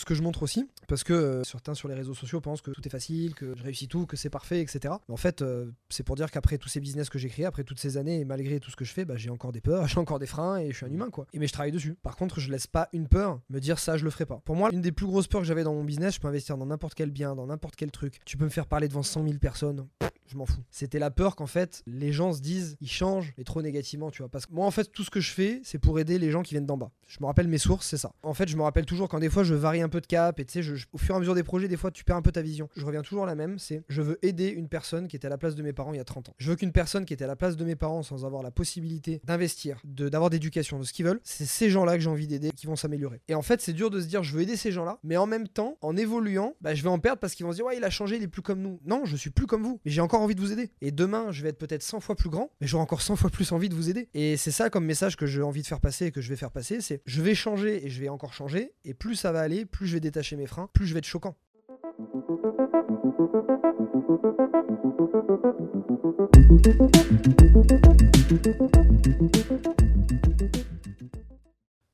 Ce que je montre aussi, parce que euh, certains sur les réseaux sociaux pensent que tout est facile, que je réussis tout, que c'est parfait, etc. Mais en fait, euh, c'est pour dire qu'après tous ces business que j'ai créés, après toutes ces années, et malgré tout ce que je fais, bah, j'ai encore des peurs, j'ai encore des freins et je suis un humain, quoi. Et mais je travaille dessus. Par contre, je laisse pas une peur me dire ça, je le ferai pas. Pour moi, une des plus grosses peurs que j'avais dans mon business, je peux investir dans n'importe quel bien, dans n'importe quel truc. Tu peux me faire parler devant 100 000 personnes je m'en fous. C'était la peur qu'en fait, les gens se disent, ils changent, et trop négativement, tu vois. Parce que moi, en fait, tout ce que je fais, c'est pour aider les gens qui viennent d'en bas. Je me rappelle mes sources, c'est ça. En fait, je me rappelle toujours quand des fois, je varie un peu de cap, et tu sais, au fur et à mesure des projets, des fois, tu perds un peu ta vision. Je reviens toujours à la même, c'est je veux aider une personne qui était à la place de mes parents il y a 30 ans. Je veux qu'une personne qui était à la place de mes parents sans avoir la possibilité d'investir, d'avoir d'éducation, de ce qu'ils veulent, c'est ces gens-là que j'ai envie d'aider qui vont s'améliorer. Et en fait, c'est dur de se dire, je veux aider ces gens-là, mais en même temps, en évoluant, bah, je vais en perdre parce qu'ils vont se dire, ouais, il a changé, il est plus comme nous. Non, je suis plus comme vous, mais j'ai encore envie de vous aider. Et demain, je vais être peut-être 100 fois plus grand, mais j'aurai encore 100 fois plus envie de vous aider. Et c'est ça comme message que j'ai envie de faire passer et que je vais faire passer, c'est je vais changer et je vais encore changer, et plus ça va aller, plus je vais détacher mes freins, plus je vais être choquant.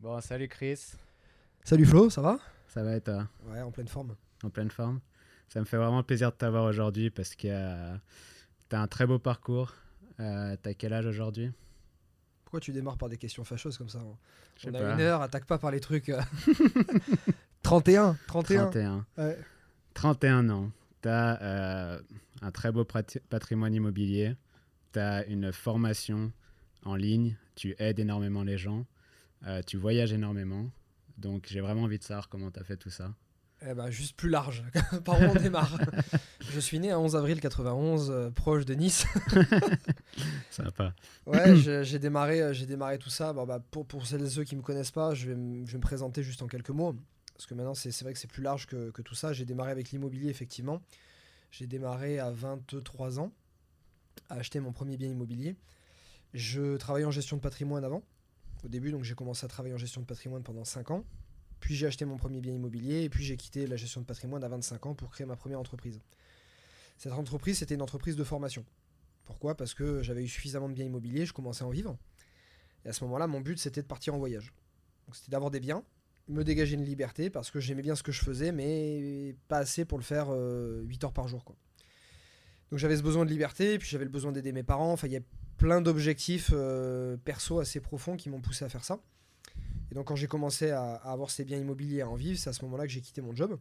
Bon, salut Chris. Salut Flo, ça va? Ça va et toi? Ouais, en pleine forme. En pleine forme. Ça me fait vraiment plaisir de t'avoir aujourd'hui parce que euh, tu as un très beau parcours. Euh, t'as quel âge aujourd'hui? Pourquoi tu démarres par des questions fâcheuses comme ça hein? On a une heure, attaque pas par les trucs. 31, 31. 31. Ouais. 31 ans. Tu as euh, un très beau patrimoine immobilier. Tu as une formation en ligne. Tu aides énormément les gens. Euh, tu voyages énormément. Donc j'ai vraiment envie de savoir comment tu as fait tout ça. Eh ben, juste plus large. Par où on démarre Je suis né à 11 avril 91, euh, proche de Nice. Sympa. Ouais, j'ai démarré, euh, j'ai démarré tout ça. Bon, bah, pour, pour celles et ceux qui ne me connaissent pas, je vais, je vais, me présenter juste en quelques mots. Parce que maintenant, c'est vrai que c'est plus large que, que tout ça. J'ai démarré avec l'immobilier, effectivement. J'ai démarré à 23 ans à acheter mon premier bien immobilier. Je travaillais en gestion de patrimoine avant. Au début, donc j'ai commencé à travailler en gestion de patrimoine pendant 5 ans. Puis j'ai acheté mon premier bien immobilier et puis j'ai quitté la gestion de patrimoine à 25 ans pour créer ma première entreprise. Cette entreprise, c'était une entreprise de formation. Pourquoi? Parce que j'avais eu suffisamment de biens immobiliers, je commençais à en vivre. Et à ce moment-là, mon but, c'était de partir en voyage. C'était d'avoir des biens, me dégager une liberté parce que j'aimais bien ce que je faisais, mais pas assez pour le faire 8 euh, heures par jour. Donc j'avais ce besoin de liberté, puis j'avais le besoin d'aider mes parents. Enfin, il y a plein d'objectifs euh, perso assez profonds qui m'ont poussé à faire ça. Et donc quand j'ai commencé à, avoir ces biens immobiliers à en vivre, c'est à ce moment-là que j'ai quitté mon job.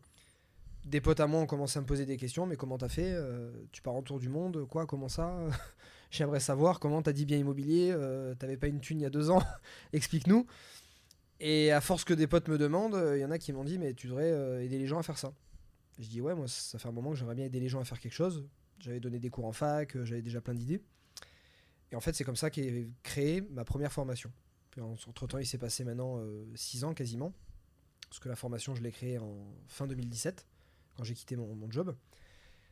Des potes à moi ont commencé à me poser des questions, mais comment t'as fait euh, Tu pars en tour du monde Quoi Comment ça? J'aimerais savoir comment t'as dit bien immobilier, euh, t'avais pas une thune il y a deux ans, explique-nous. Et à force que des potes me demandent, il y en a qui m'ont dit mais tu devrais euh, aider les gens à faire ça. Je dis ouais moi ça fait un moment que j'aimerais bien aider les gens à faire quelque chose. J'avais donné des cours en fac, j'avais déjà plein d'idées. Et en fait c'est comme ça qu'est créée ma première formation entre temps, il s'est passé maintenant 6 euh, ans quasiment. Parce que la formation, je l'ai créée en fin 2017, quand j'ai quitté mon, job.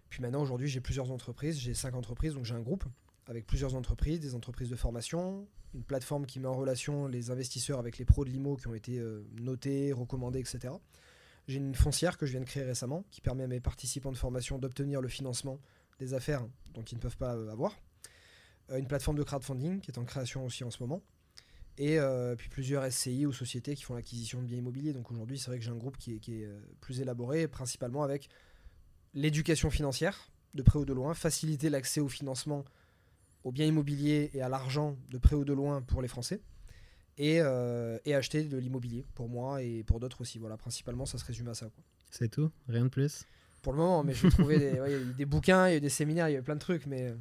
Puis maintenant, aujourd'hui, j'ai plusieurs entreprises. J'ai 5 entreprises, donc j'ai un groupe avec plusieurs entreprises, des entreprises de formation, une plateforme qui met en relation les investisseurs avec les pros de l'IMO qui ont été euh, notés, recommandés, etc. J'ai une foncière que je viens de créer récemment qui permet à mes participants de formation d'obtenir le financement des affaires dont ils ne peuvent pas euh, avoir. une plateforme de crowdfunding qui est en création aussi en ce moment et euh, puis plusieurs SCI ou sociétés qui font l'acquisition de biens immobiliers. Donc aujourd'hui, c'est vrai que j'ai un groupe qui est, euh, plus élaboré, principalement avec l'éducation financière, de près ou de loin, faciliter l'accès au financement aux biens immobiliers et à l'argent de près ou de loin pour les Français, et, euh, acheter de l'immobilier pour moi et pour d'autres aussi. Voilà, principalement, ça se résume à ça. C'est tout? Rien de plus? Pour le moment, mais je vais trouver des, des bouquins, il y a eu des séminaires, il y a eu plein de trucs, mais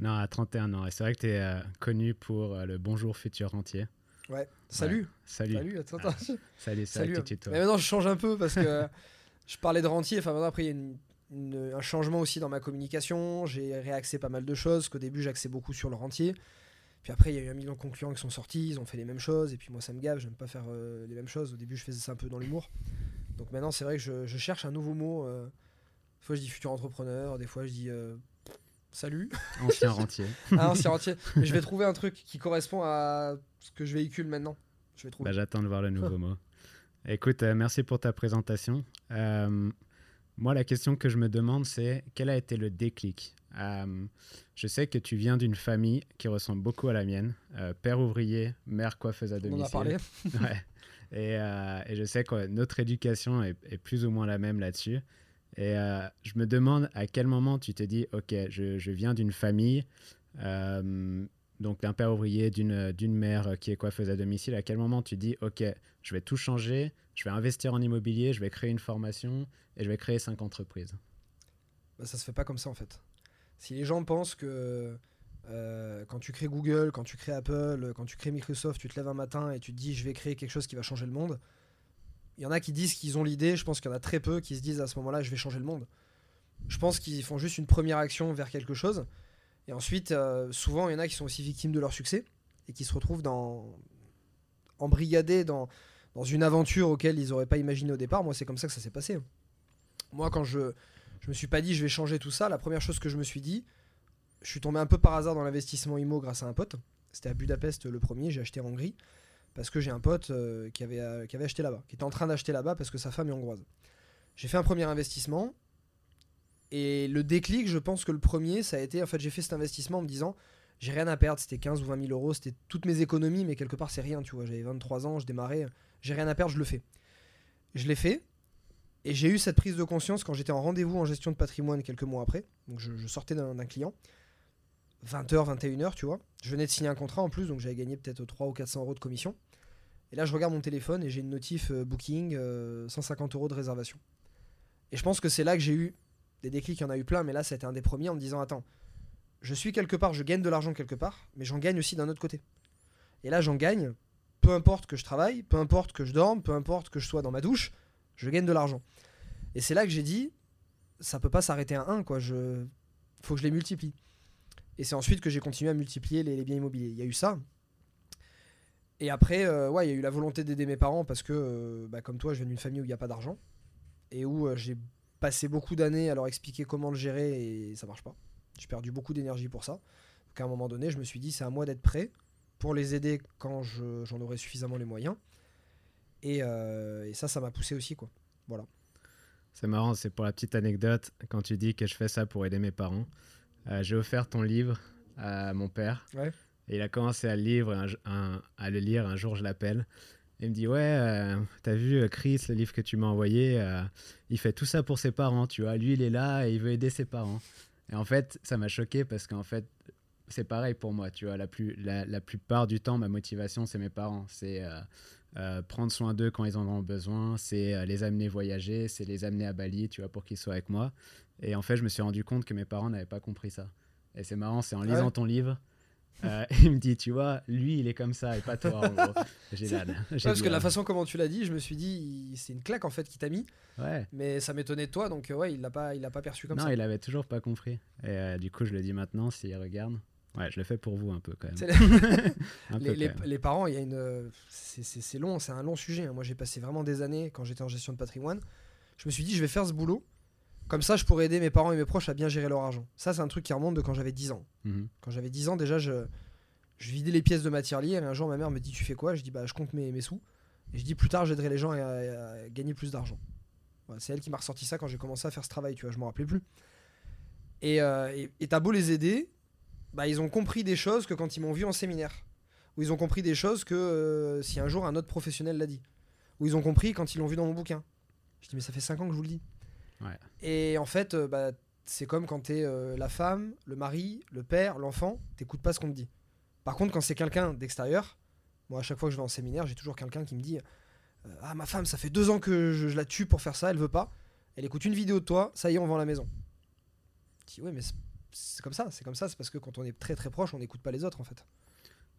non, à 31 ans. Et c'est vrai que tu es euh, connu pour euh, le Bonjour futur entier. Ouais. Salut. Salut. Salut, attends, attends. salut, salut. Mais maintenant, je change un peu parce que je parlais de rentier. Enfin, maintenant, après, il y a un changement aussi dans ma communication. J'ai réaxé pas mal de choses. Qu'au début, j'axais beaucoup sur le rentier. Puis après, il y a eu un million de concurrents qui sont sortis. Ils ont fait les mêmes choses. Et puis moi, ça me gave. J'aime pas faire euh, les mêmes choses. Au début, je faisais ça un peu dans l'humour. Donc maintenant, c'est vrai que je, cherche un nouveau mot. des fois, je dis futur entrepreneur. Des fois, je dis Salut. Ancien rentier. ah, ancien rentier. je vais trouver un truc qui correspond à ce que je véhicule maintenant. Je vais trouver. Bah, J'attends de voir le nouveau mot. Écoute, euh, merci pour ta présentation. Euh, moi, la question que je me demande, c'est quel a été le déclic? Euh, Je sais que tu viens d'une famille qui ressemble beaucoup à la mienne. père ouvrier, mère coiffeuse à domicile. On en a parlé. ouais. Et, et je sais que notre éducation est, est plus ou moins la même là-dessus. Et euh, je me demande à quel moment tu te dis, OK, je, viens d'une famille, euh, donc d'un père ouvrier, d'une d'une mère qui est coiffeuse à domicile, à quel moment tu dis, OK, je vais tout changer, je vais investir en immobilier, je vais créer une formation et je vais créer cinq entreprises? Bah, ça se fait pas comme ça en fait. Si les gens pensent que euh, quand tu crées Google, quand tu crées Apple, quand tu crées Microsoft, tu te lèves un matin et tu te dis je vais créer quelque chose qui va changer le monde, il y en a qui disent qu'ils ont l'idée, je pense qu'il y en a très peu qui se disent à ce moment-là je vais changer le monde. Je pense qu'ils font juste une première action vers quelque chose. Et ensuite, euh, souvent, il y en a qui sont aussi victimes de leur succès et qui se retrouvent dans embrigadés dans, dans une aventure auquel ils n'auraient pas imaginé au départ. Moi, c'est comme ça que ça s'est passé. Moi, quand je je me suis pas dit je vais changer tout ça, la première chose que je me suis dit, je suis tombé un peu par hasard dans l'investissement IMO grâce à un pote. C'était à Budapest le premier, j'ai acheté en Hongrie parce que j'ai un pote euh, qui, avait, euh, qui avait acheté là-bas, qui était en train d'acheter là-bas parce que sa femme est hongroise. J'ai fait un premier investissement et le déclic, je pense que le premier, ça a été en fait, j'ai fait cet investissement en me disant j'ai rien à perdre, c'était 15 ou 20 000 euros, c'était toutes mes économies, mais quelque part c'est rien, tu vois. J'avais 23 ans, je démarrais, j'ai rien à perdre, je le fais. Je l'ai fait et j'ai eu cette prise de conscience quand j'étais en rendez-vous en gestion de patrimoine quelques mois après. Donc je, sortais d'un client. 20h, 21h, tu vois. Je venais de signer un contrat en plus, donc j'avais gagné peut-être 3 ou 400 euros de commission. Et là, je regarde mon téléphone et j'ai une notif euh, booking, euh, 150 euros de réservation. Et je pense que c'est là que j'ai eu des déclics, il y en a eu plein, mais là, c'était un des premiers en me disant Attends, je suis quelque part, je gagne de l'argent quelque part, mais j'en gagne aussi d'un autre côté. Et là, j'en gagne, peu importe que je travaille, peu importe que je dorme, peu importe que je sois dans ma douche, je gagne de l'argent. Et c'est là que j'ai dit Ça peut pas s'arrêter à 1, quoi. Je... Faut que je les multiplie. Et c'est ensuite que j'ai continué à multiplier les, biens immobiliers. Il y a eu ça. Et après, euh, ouais, il y a eu la volonté d'aider mes parents parce que, euh, bah, comme toi, je viens d'une famille où il n'y a pas d'argent et où euh, j'ai passé beaucoup d'années à leur expliquer comment le gérer et ça marche pas. J'ai perdu beaucoup d'énergie pour ça. Donc à un moment donné, je me suis dit, c'est à moi d'être prêt pour les aider quand je- j'en aurai suffisamment les moyens. Et, et ça, ça m'a poussé aussi, quoi. Voilà. C'est marrant, c'est pour la petite anecdote, quand tu dis que je fais ça pour aider mes parents, euh, j'ai offert ton livre à mon père. Ouais. Et il a commencé à le, lire, un, un- à le lire, un jour je l'appelle. Il me dit, ouais, euh, t'as vu euh, Chris, le livre que tu m'as envoyé, euh, il fait tout ça pour ses parents, tu vois. Lui, il est là et il veut aider ses parents. Et en fait, ça m'a choqué parce qu'en fait, c'est pareil pour moi, tu vois. La, plus, la, la plupart du temps, ma motivation, c'est mes parents. C'est euh, prendre soin d'eux quand ils en ont besoin, c'est les amener voyager, c'est les amener à Bali, tu vois, pour qu'ils soient avec moi. Et en fait, je me suis rendu compte que mes parents n'avaient pas compris ça. Et c'est marrant, c'est en lisant Ouais. ton livre. euh, il me dit, tu vois, lui, il est comme ça et pas toi, en gros. Génial. J'ai Ouais, parce que la ah, façon comment tu l'as dit, je me suis dit, c'est une claque en fait qui t'a mis. Ouais. Mais ça m'étonnait de toi, donc euh, ouais, il l'a pas, il l'a pas perçu comme non, ça. il avait toujours pas compris. Et euh, du coup, je le dis maintenant, s'il regarde. Ouais, je le fais pour vous un peu quand même. Peu, les, quand même. les parents, il y a une, euh, c'est long, c'est un long sujet. hein. Moi, j'ai passé vraiment des années quand j'étais en gestion de patrimoine. Je me suis dit, je vais faire ce boulot. Comme ça, je pourrais aider mes parents et mes proches à bien gérer leur argent. Ça, c'est un truc qui remonte de quand j'avais 10 ans. Mhm. Quand j'avais 10 ans, déjà, je, je vidais les pièces de ma tirelire et un jour, ma mère me dit Tu fais quoi? Je dis Bah, je compte mes, mes sous. Et je dis Plus tard, j'aiderai les gens à, à- à gagner plus d'argent. Voilà, c'est elle qui m'a ressorti ça quand j'ai commencé à faire ce travail, tu vois, je m'en rappelais plus. Et euh, t'as beau les aider, bah, ils ont compris des choses que quand ils m'ont vu en séminaire. Ou ils ont compris des choses que euh, si un jour un autre professionnel l'a dit. Ou ils ont compris quand ils l'ont vu dans mon bouquin. Je dis Mais ça fait 5 ans que je vous le dis. Ouais. Et en fait, euh, bah, c'est comme quand t'es euh, la femme, le mari, le père, l'enfant, t'écoutes pas ce qu'on te dit. Par contre, quand c'est quelqu'un d'extérieur, moi à chaque fois que je vais en séminaire, j'ai toujours quelqu'un qui me dit euh, Ah, ma femme, ça fait deux ans que je, je la tue pour faire ça, elle veut pas. Elle écoute une vidéo de toi, ça y est, on vend la maison. Je dis Ouais, mais c'est- comme ça, c'est comme ça, c'est parce que quand on est très très proche, on n'écoute pas les autres en fait.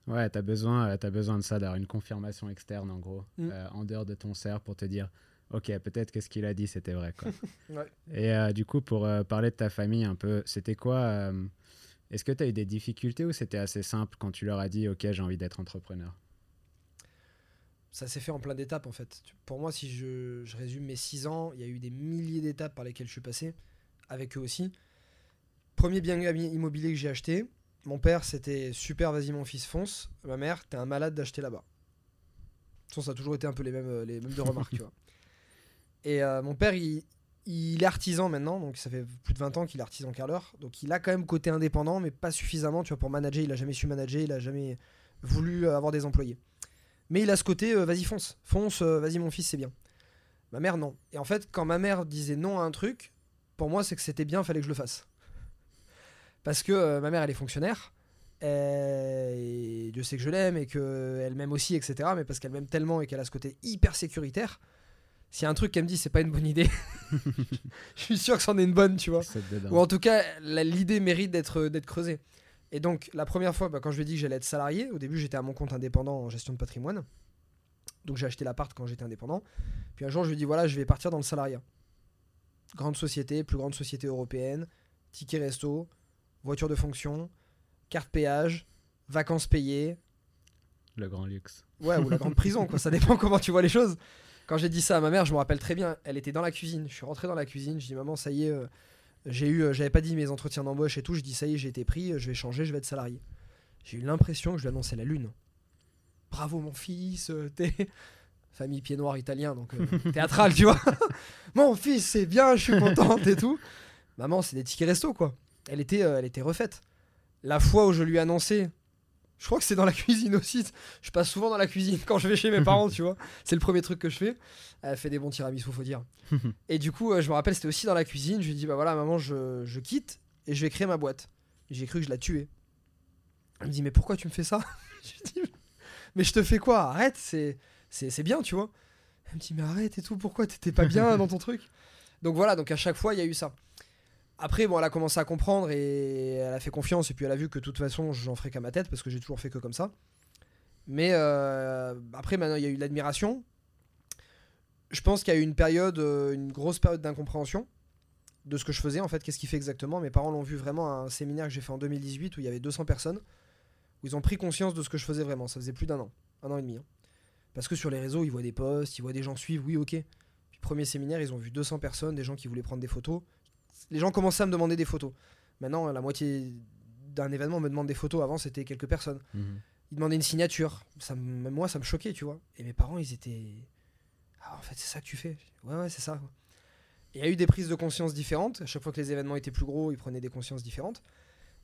Ouais, t'as besoin, euh, t'as besoin de ça, d'avoir une confirmation externe en gros, Mm. euh, en dehors de ton cerf pour te dire, ok, peut-être que ce qu'il a dit c'était vrai. Quoi. Ouais. Et euh, du coup, pour euh, parler de ta famille un peu, c'était quoi euh, Est-ce que tu as eu des difficultés ou c'était assez simple quand tu leur as dit, ok, j'ai envie d'être entrepreneur? Ça s'est fait en plein d'étapes en fait. Pour moi, si je, je résume mes 6 ans, il y a eu des milliers d'étapes par lesquelles je suis passé, avec eux aussi. Premier bien immobilier que j'ai acheté, mon père c'était super, vas-y mon fils, fonce. Ma mère, t'es un malade d'acheter là-bas. De toute façon, ça a toujours été un peu les mêmes, les mêmes de remarques, tu vois. Et euh, mon père, il, il est artisan maintenant, donc ça fait plus de 20 ans qu'il est artisan carreleur. Donc il a quand même côté indépendant, mais pas suffisamment, tu vois, pour manager. Il a jamais su manager, il a jamais voulu euh, avoir des employés. Mais il a ce côté, euh, vas-y, fonce, fonce, vas-y, mon fils, c'est bien. Ma mère, non. Et en fait, quand ma mère disait non à un truc, pour moi, c'est que c'était bien, fallait que je le fasse. Parce que ma mère, elle est fonctionnaire. Et Dieu sait que je l'aime et qu'elle m'aime aussi, etc. Mais parce qu'elle m'aime tellement et qu'elle a ce côté hyper sécuritaire. S'il y a un truc qu'elle me dit, c'est pas une bonne idée, je suis sûr que c'en est une bonne, tu vois. Ou en tout cas, l'idée mérite d'être d'être creusée. Et donc, la première fois, bah, quand je lui ai dit que j'allais être salarié, au début, j'étais à mon compte indépendant en gestion de patrimoine. Donc, j'ai acheté l'appart quand j'étais indépendant. Puis un jour, je lui ai dit voilà, je vais partir dans le salariat. Grande société, plus grande société européenne, ticket resto, voiture de fonction, carte péage, vacances payées, Le grand luxe. Ouais, ou la grande prison, quoi. Ça dépend comment tu vois les choses. Quand j'ai dit ça à ma mère, je me rappelle très bien. Elle était dans la cuisine. Je suis rentré dans la cuisine. Je dis maman, ça y est, euh, j'ai eu, euh, j'avais pas dit mes entretiens d'embauche et tout. Je dis ça y est, j'ai été pris. euh, Je vais changer, je vais être salarié. J'ai eu l'impression que je lui annonçais la lune. Bravo mon fils, t'es famille pied noir italien, donc théâtral, tu vois. mon fils, c'est bien, je suis contente et tout. Maman, c'est des tickets resto, quoi. Elle était, elle était refaite. La fois où je lui ai annoncé, je crois que c'est dans la cuisine aussi. Je passe souvent dans la cuisine quand je vais chez mes parents, tu vois. C'est le premier truc que je fais. Elle fait des bons tiramisu, faut dire. et du coup, euh, je me rappelle, c'était aussi dans la cuisine. Je lui ai dit, bah voilà, maman, je, je quitte et je vais créer ma boîte. J'ai cru que je la tuais. Elle me dit, mais pourquoi tu me fais ça? Je lui dis, mais je te fais quoi? Arrête, c'est, c'est, c'est bien, tu vois. Elle me dit, mais arrête et tout, pourquoi t'étais pas bien dans ton truc? Donc voilà, donc à chaque fois, il y a eu ça. Après, bon, elle a commencé à comprendre et elle a fait confiance et puis elle a vu que de toute façon, j'en ferai qu'à ma tête parce que j'ai toujours fait que comme ça. Mais euh, après, maintenant, il y a eu l'admiration. Je pense qu'il y a eu une période, euh, une grosse période d'incompréhension de ce que je faisais en fait, qu'est-ce qu'il fait exactement. Mes parents l'ont vu vraiment à un séminaire que j'ai fait en 2018 où il y avait 200 personnes, où ils ont pris conscience de ce que je faisais vraiment. Ça faisait plus d'un an, un an et demi. hein. Parce que sur les réseaux, ils voient des posts, ils voient des gens suivre, oui, ok. Premier séminaire, ils ont vu 200 personnes, des gens qui voulaient prendre des photos. Les gens commençaient à me demander des photos. Maintenant, la moitié d'un événement me demande des photos. Avant, c'était quelques personnes. Mhm. Ils demandaient une signature. Ça, me- même moi, ça me choquait, tu vois. Et mes parents, ils étaient. Ah, en fait, c'est ça que tu fais. Ouais, ouais, c'est ça. Il y a eu des prises de conscience différentes. À chaque fois que les événements étaient plus gros, ils prenaient des consciences différentes.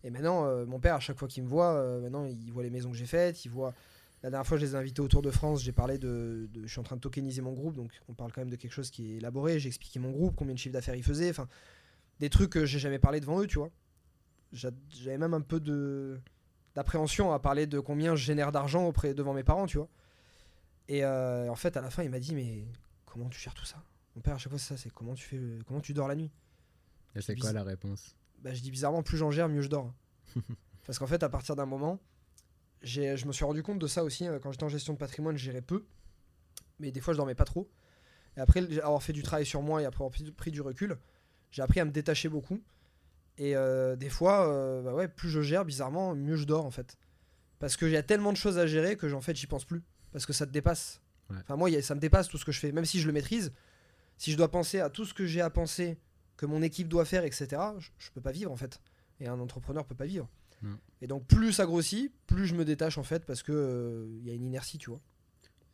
Et maintenant, euh, mon père, à chaque fois qu'il me voit, euh, maintenant, il voit les maisons que j'ai faites. Il voit. La dernière fois, je les ai invités au Tour de France. J'ai parlé de, de- Je suis en train de tokeniser mon groupe. Donc, on parle quand même de quelque chose qui est élaboré. J'ai expliqué mon groupe, combien de chiffres d'affaires il faisait. Enfin, des trucs que j'ai jamais parlé devant eux, tu vois. J'a- J'avais même un peu de d'appréhension à parler de combien je génère d'argent auprès devant mes parents, tu vois. Et euh, en fait, à la fin, il m'a dit mais comment tu gères tout ça? Mon père à chaque fois c'est ça, c'est comment tu fais, comment tu dors la nuit? Et c'est quoi la réponse? Bah, je dis bizarrement plus j'en gère, mieux je dors. Parce qu'en fait, à partir d'un moment, j'ai, je me suis rendu compte de ça aussi euh, quand j'étais en gestion de patrimoine, je gérais peu, mais des fois je dormais pas trop. Et après avoir fait du travail sur moi et après avoir pris du recul, j'ai appris à me détacher beaucoup. Et euh, des fois, euh, bah ouais, plus je gère, bizarrement, mieux je dors en fait. Parce qu'il y a tellement de choses à gérer que j'en fait j'y pense plus. Parce que ça te dépasse. Ouais. Enfin moi, il y a- ça me dépasse tout ce que je fais. Même si je le maîtrise, si je dois penser à tout ce que j'ai à penser, que mon équipe doit faire, etc., je, je peux pas vivre en fait. Et un entrepreneur peut pas vivre. Et donc plus ça grossit, plus je me détache en fait parce que euh, y a une inertie, tu vois.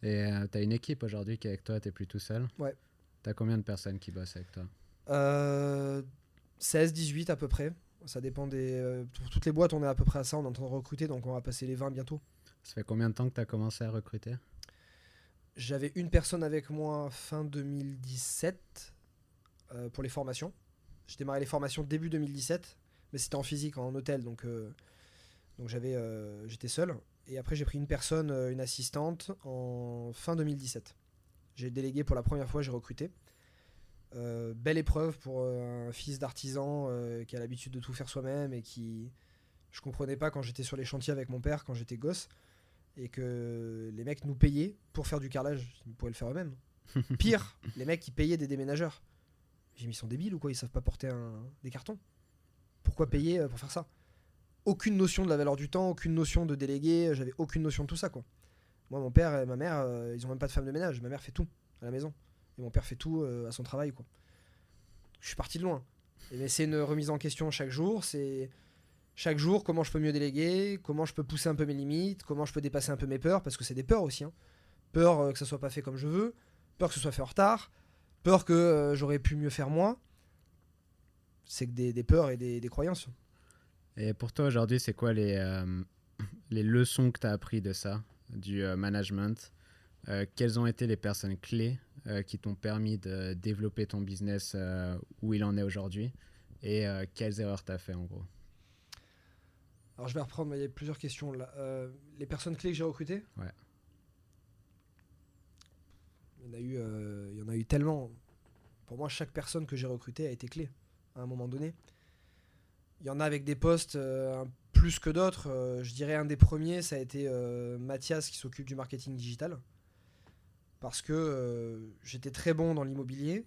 Et euh, t'as une équipe aujourd'hui qui est avec toi, t'es plus tout seul Ouais. T'as combien de personnes qui bossent avec toi? Euh, 16, 18 à peu près. Ça dépend des. euh, pour toutes les boîtes, on est à peu près à ça. On est en train de recruter, donc on va passer les 20 bientôt. Ça fait combien de temps que t'as commencé à recruter? J'avais une personne avec moi fin 2017 euh, pour les formations. J'ai démarré les formations début 2017, mais c'était en physique, en hôtel, donc, euh, donc j'avais, euh, j'étais seul. Et après, j'ai pris une personne, euh, une assistante, en fin 2017. J'ai délégué pour la première fois, j'ai recruté. Euh, belle épreuve pour euh, un fils d'artisan euh, qui a l'habitude de tout faire soi-même et qui. Je comprenais pas quand j'étais sur les chantiers avec mon père, quand j'étais gosse, et que les mecs nous payaient pour faire du carrelage. Ils pourraient le faire eux-mêmes. Pire, les mecs qui payaient des déménageurs. J'ai mis ils sont débiles ou quoi? Ils savent pas porter un- des cartons. Pourquoi payer pour faire ça? Aucune notion de la valeur du temps, aucune notion de délégué, j'avais aucune notion de tout ça quoi. Moi, mon père et ma mère, euh, ils ont même pas de femme de ménage. Ma mère fait tout à la maison. Et mon père fait tout euh, à son travail quoi. Je suis parti de loin. Mais c'est une remise en question chaque jour. C'est chaque jour comment je peux mieux déléguer, comment je peux pousser un peu mes limites, comment je peux dépasser un peu mes peurs, parce que c'est des peurs aussi. hein. Peur euh, que ça soit pas fait comme je veux, peur que ce soit fait en retard, peur que euh, j'aurais pu mieux faire moi. C'est que des, peurs et des, croyances. Et pour toi aujourd'hui, c'est quoi les, les leçons que t'as appris de ça, du management? Quelles ont été les personnes clés qui t'ont permis de développer ton business où il en est aujourd'hui et quelles erreurs tu as fait en gros? Alors je vais reprendre, il y a plusieurs questions là. les personnes clés que j'ai recrutées? Ouais. Il y en a eu, il y en a eu tellement. Pour moi, chaque personne que j'ai recrutée a été clé à un moment donné. Il y en a avec des postes euh, plus que d'autres. Euh, je dirais un des premiers, ça a été euh, Mathias qui s'occupe du marketing digital. Parce que j'étais très bon dans l'immobilier,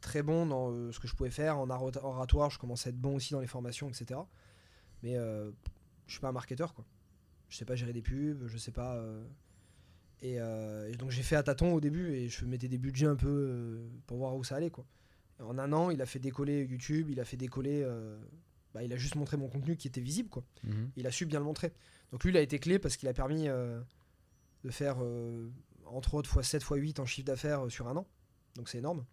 très bon dans ce que je pouvais faire en oratoire. Je commençais à être bon aussi dans les formations, etc. Mais je suis pas un marketeur, quoi. Je sais pas gérer des pubs, je sais pas. Et, donc j'ai fait à tâtons au début et je mettais des budgets un peu pour voir où ça allait, quoi. en un an, il a fait décoller YouTube, il a fait décoller bah, il a juste montré mon contenu qui était visible. Quoi. Mhm. Il a su bien le montrer. Donc lui, il a été clé parce qu'il a permis euh, de faire euh, entre autres x7, x8 en chiffre d'affaires euh, sur un an. Donc c'est énorme.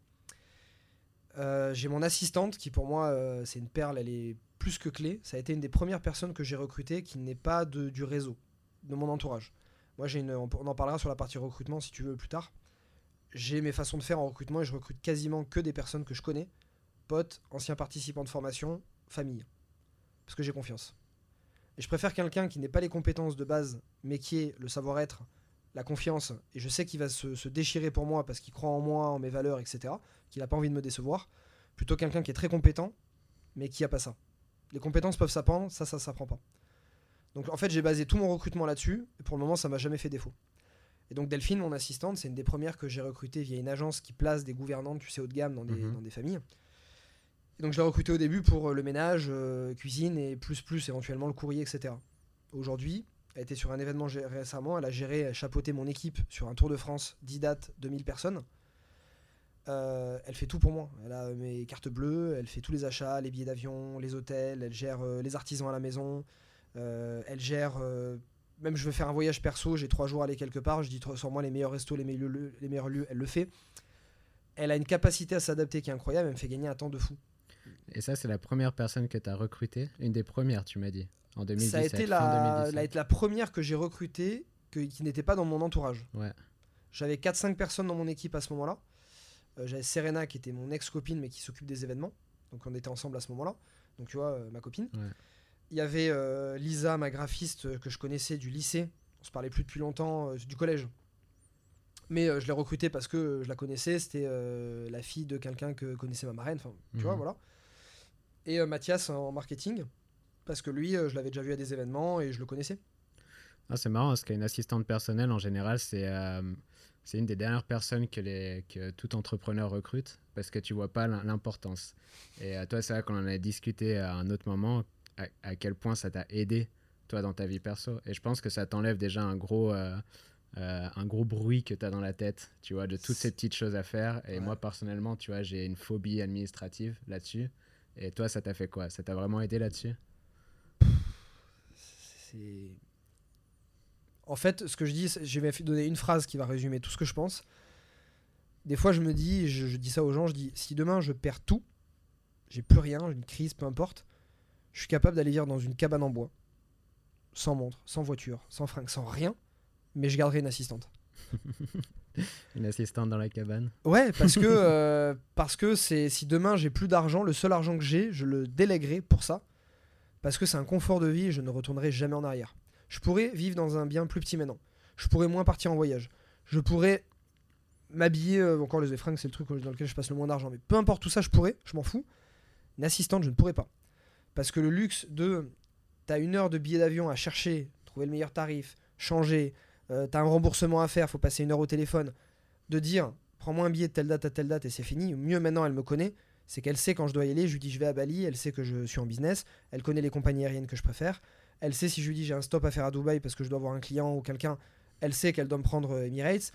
j'ai mon assistante qui pour moi c'est une perle, elle est plus que clé. Ça a été une des premières personnes que j'ai recrutées qui n'est pas de, du réseau, de mon entourage. Moi j'ai une, on en parlera sur la partie recrutement si tu veux plus tard. J'ai mes façons de faire en recrutement et je recrute quasiment que des personnes que je connais, potes, anciens participants de formation, famille. Parce que j'ai confiance. Et je préfère quelqu'un qui n'ait pas les compétences de base, mais qui ait le savoir-être, la confiance, et je sais qu'il va se, déchirer pour moi parce qu'il croit en moi, en mes valeurs, etc., qu'il n'a pas envie de me décevoir, plutôt quelqu'un qui est très compétent, mais qui n'a pas ça. Les compétences peuvent s'apprendre, ça, ça s'apprend pas. Donc en fait, j'ai basé tout mon recrutement là-dessus, et pour le moment, ça m'a jamais fait défaut. Et donc Delphine, mon assistante, c'est une des premières que j'ai recrutées via une agence qui place des gouvernantes, tu sais, haut de gamme dans des, mhm. dans des familles donc je l'ai recruté au début pour euh, le ménage, euh, cuisine et plus plus éventuellement le courrier, etc. Aujourd'hui, elle était sur un événement récemment, elle a géré, elle chapeauté mon équipe sur un Tour de France 10 dates, 2000 personnes. Euh, elle fait tout pour moi. Elle a mes cartes bleues, elle fait tous les achats, les billets d'avion, les hôtels, elle gère les artisans à la maison, elle gère. même je veux faire un voyage perso, j'ai trois jours à aller quelque part, je dis sur moi les meilleurs restos, les meilleurs, lieux, les meilleurs elle le fait. Elle a une capacité à s'adapter qui est incroyable, elle me fait gagner un temps de fou. Et ça, c'est la première personne que tu recrutée Une des premières, tu m'as dit, en 2017. Ça a été la, la première que j'ai recrutée qui n'était pas dans mon entourage. Ouais. J'avais 4-5 personnes dans mon équipe à ce moment-là. Euh, j'avais Serena qui était mon ex-copine mais qui s'occupe des événements. Donc on était ensemble à ce moment-là. Donc tu vois, euh, ma copine. Il y avait euh, Lisa, ma graphiste que je connaissais du lycée. On se parlait plus depuis longtemps, du collège. Mais je l'ai recrutée parce que je la connaissais. C'était la fille de quelqu'un que connaissait ma marraine. Enfin, tu vois, mhm. voilà et Mathias en marketing, parce que lui, euh, je l'avais déjà vu à des événements et je le connaissais. Ah, c'est marrant parce qu'une assistante personnelle, en général, c'est euh, une des dernières personnes que, les, que tout entrepreneur recrute parce que tu vois pas l'importance. Et toi, c'est vrai qu'on en a discuté à un autre moment, à, quel point ça t'a aidé, toi, dans ta vie perso? Et je pense que ça t'enlève déjà un gros, un gros bruit que tu as dans la tête, tu vois, de toutes ces petites choses à faire. Et moi, personnellement, tu vois, j'ai une phobie administrative là-dessus. Et toi, ça t'a fait quoi? Ça t'a vraiment aidé là-dessus? C'est. En fait, ce que je dis, je vais donner une phrase qui va résumer tout ce que je pense. Des fois, je me dis, je, dis ça aux gens, je dis si demain je perds tout, j'ai plus rien, j'ai une crise, peu importe, je suis capable d'aller vivre dans une cabane en bois, sans montre, sans voiture, sans fringues, sans rien, mais je garderai une assistante. Une assistante dans la cabane. Ouais, parce que euh, parce que c'est si demain j'ai plus d'argent, le seul argent que j'ai, je le délèguerai pour ça, parce que c'est un confort de vie et je ne retournerai jamais en arrière. Je pourrais vivre dans un bien plus petit maintenant. Je pourrais moins partir en voyage. Je pourrais m'habiller. Euh, encore les fringues, c'est le truc dans lequel je passe le moins d'argent. Mais peu importe tout ça, je pourrais. Je m'en fous. Une assistante, je ne pourrais pas. Parce que le luxe de t'as une heure de billet d'avion à chercher, trouver le meilleur tarif, changer, euh, t'as un remboursement à faire, faut passer une heure au téléphone, de dire prends-moi un billet de telle date à telle date et c'est fini. Mieux maintenant, elle me connaît, c'est qu'elle sait quand je dois y aller. Je lui dis je vais à Bali, elle sait que je suis en business, elle connaît les compagnies aériennes que je préfère. Elle sait si je lui dis j'ai un stop à faire à Dubaï parce que je dois voir un client ou quelqu'un, elle sait qu'elle doit me prendre euh, Emirates.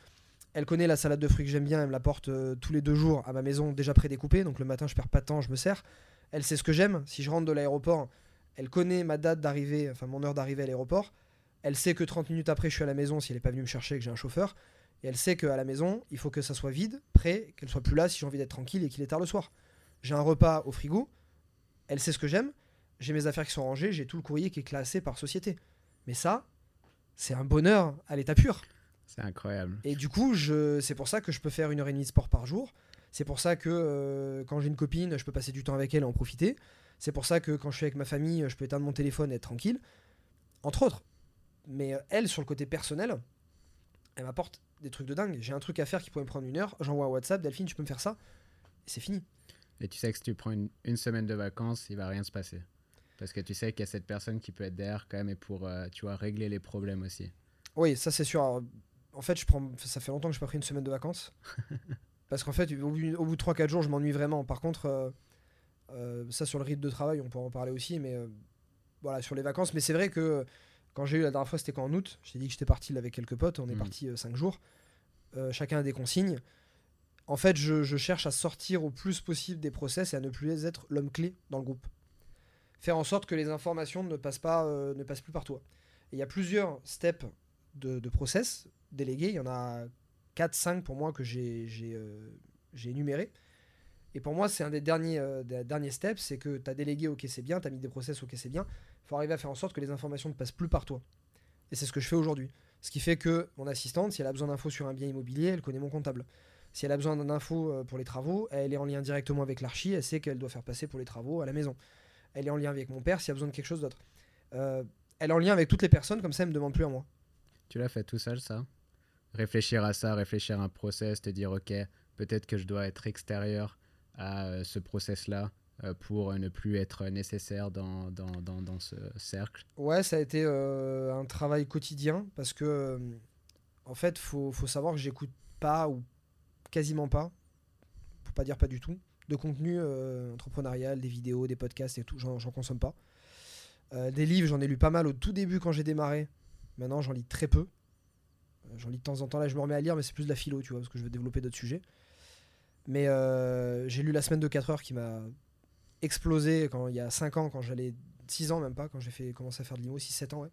Elle connaît la salade de fruits que j'aime bien, elle me la porte euh, tous les deux jours à ma maison déjà prédécoupée, donc le matin je perds pas de temps, je me sers. Elle sait ce que j'aime, si je rentre de l'aéroport, elle connaît ma date d'arrivée, enfin mon heure d'arrivée à l'aéroport. Elle sait que 30 minutes après, je suis à la maison si elle n'est pas venue me chercher et que j'ai un chauffeur. Et elle sait qu'à la maison, il faut que ça soit vide, prêt, qu'elle soit plus là si j'ai envie d'être tranquille et qu'il est tard le soir. J'ai un repas au frigo. Elle sait ce que j'aime. J'ai mes affaires qui sont rangées. J'ai tout le courrier qui est classé par société. Mais ça, c'est un bonheur à l'état pur. C'est incroyable. Et du coup, je... c'est pour ça que je peux faire une heure et demie de sport par jour. C'est pour ça que euh, quand j'ai une copine, je peux passer du temps avec elle et en profiter. C'est pour ça que quand je suis avec ma famille, je peux éteindre mon téléphone et être tranquille. Entre autres. Mais euh, elle, sur le côté personnel, elle m'apporte des trucs de dingue. J'ai un truc à faire qui pourrait me prendre une heure. J'envoie un WhatsApp, Delphine, tu peux me faire ça? Et c'est fini. Et tu sais que si tu prends une, une semaine de vacances, il va rien se passer. Parce que tu sais qu'il y a cette personne qui peut être derrière quand même et pour, euh, tu vois, régler les problèmes aussi. Oui, ça c'est sûr. Alors, en fait, je prends... ça fait longtemps que je n'ai pas pris une semaine de vacances. Parce qu'en fait, au bout, au bout de 3-4 jours, je m'ennuie vraiment. Par contre, euh, euh, ça sur le rythme de travail, on peut en parler aussi. Mais voilà, sur les vacances. Mais c'est vrai que quand j'ai eu la dernière fois, c'était qu'en août. J'ai dit que j'étais parti là avec quelques potes. On est Mhm. parti 5 jours. Chacun a des consignes. En fait, je, cherche à sortir au plus possible des process et à ne plus être l'homme clé dans le groupe. Faire en sorte que les informations ne passent, pas, euh, ne passent plus par toi. Il y a plusieurs steps de, process délégués. Il y en a 4-5 pour moi que euh, j'ai énumérés. Et pour moi, c'est un des derniers, euh, des derniers steps, c'est que tu as délégué, ok c'est bien, tu as mis des process, ok c'est bien. Il faut arriver à faire en sorte que les informations ne passent plus par toi. Et c'est ce que je fais aujourd'hui. Ce qui fait que mon assistante, si elle a besoin d'infos sur un bien immobilier, elle connaît mon comptable. Si elle a besoin d'infos euh, pour les travaux, elle est en lien directement avec l'archi, elle sait qu'elle doit faire passer pour les travaux à la maison. Elle est en lien avec mon père s'il y a besoin de quelque chose d'autre. Euh, elle est en lien avec toutes les personnes, comme ça elle me demande plus à moi. Tu l'as fait tout seul, ça? Réfléchir à ça, réfléchir à un process, te dire, ok, peut-être que je dois être extérieur à euh, ce process-là pour ne plus être nécessaire dans, dans, dans, dans ce cercle. Ouais, ça a été euh, un travail quotidien parce que, en fait, faut, faut savoir que j'écoute pas ou quasiment pas, pour pas dire pas du tout, de contenu euh, entrepreneurial, des vidéos, des podcasts et tout. J'en consomme pas. Euh, des livres, j'en ai lu pas mal au tout début quand j'ai démarré. Maintenant, j'en lis très peu. Euh, J'en lis de temps en temps. Là, je me remets à lire, mais c'est plus de la philo, tu vois, parce que je veux développer d'autres sujets. Mais j'ai lu La semaine de 4 heures qui m'a explosé quand il y a 5 ans, quand j'allais 6 ans même pas, quand j'ai commencé à faire de l'IMO, 6-7 ans, ouais.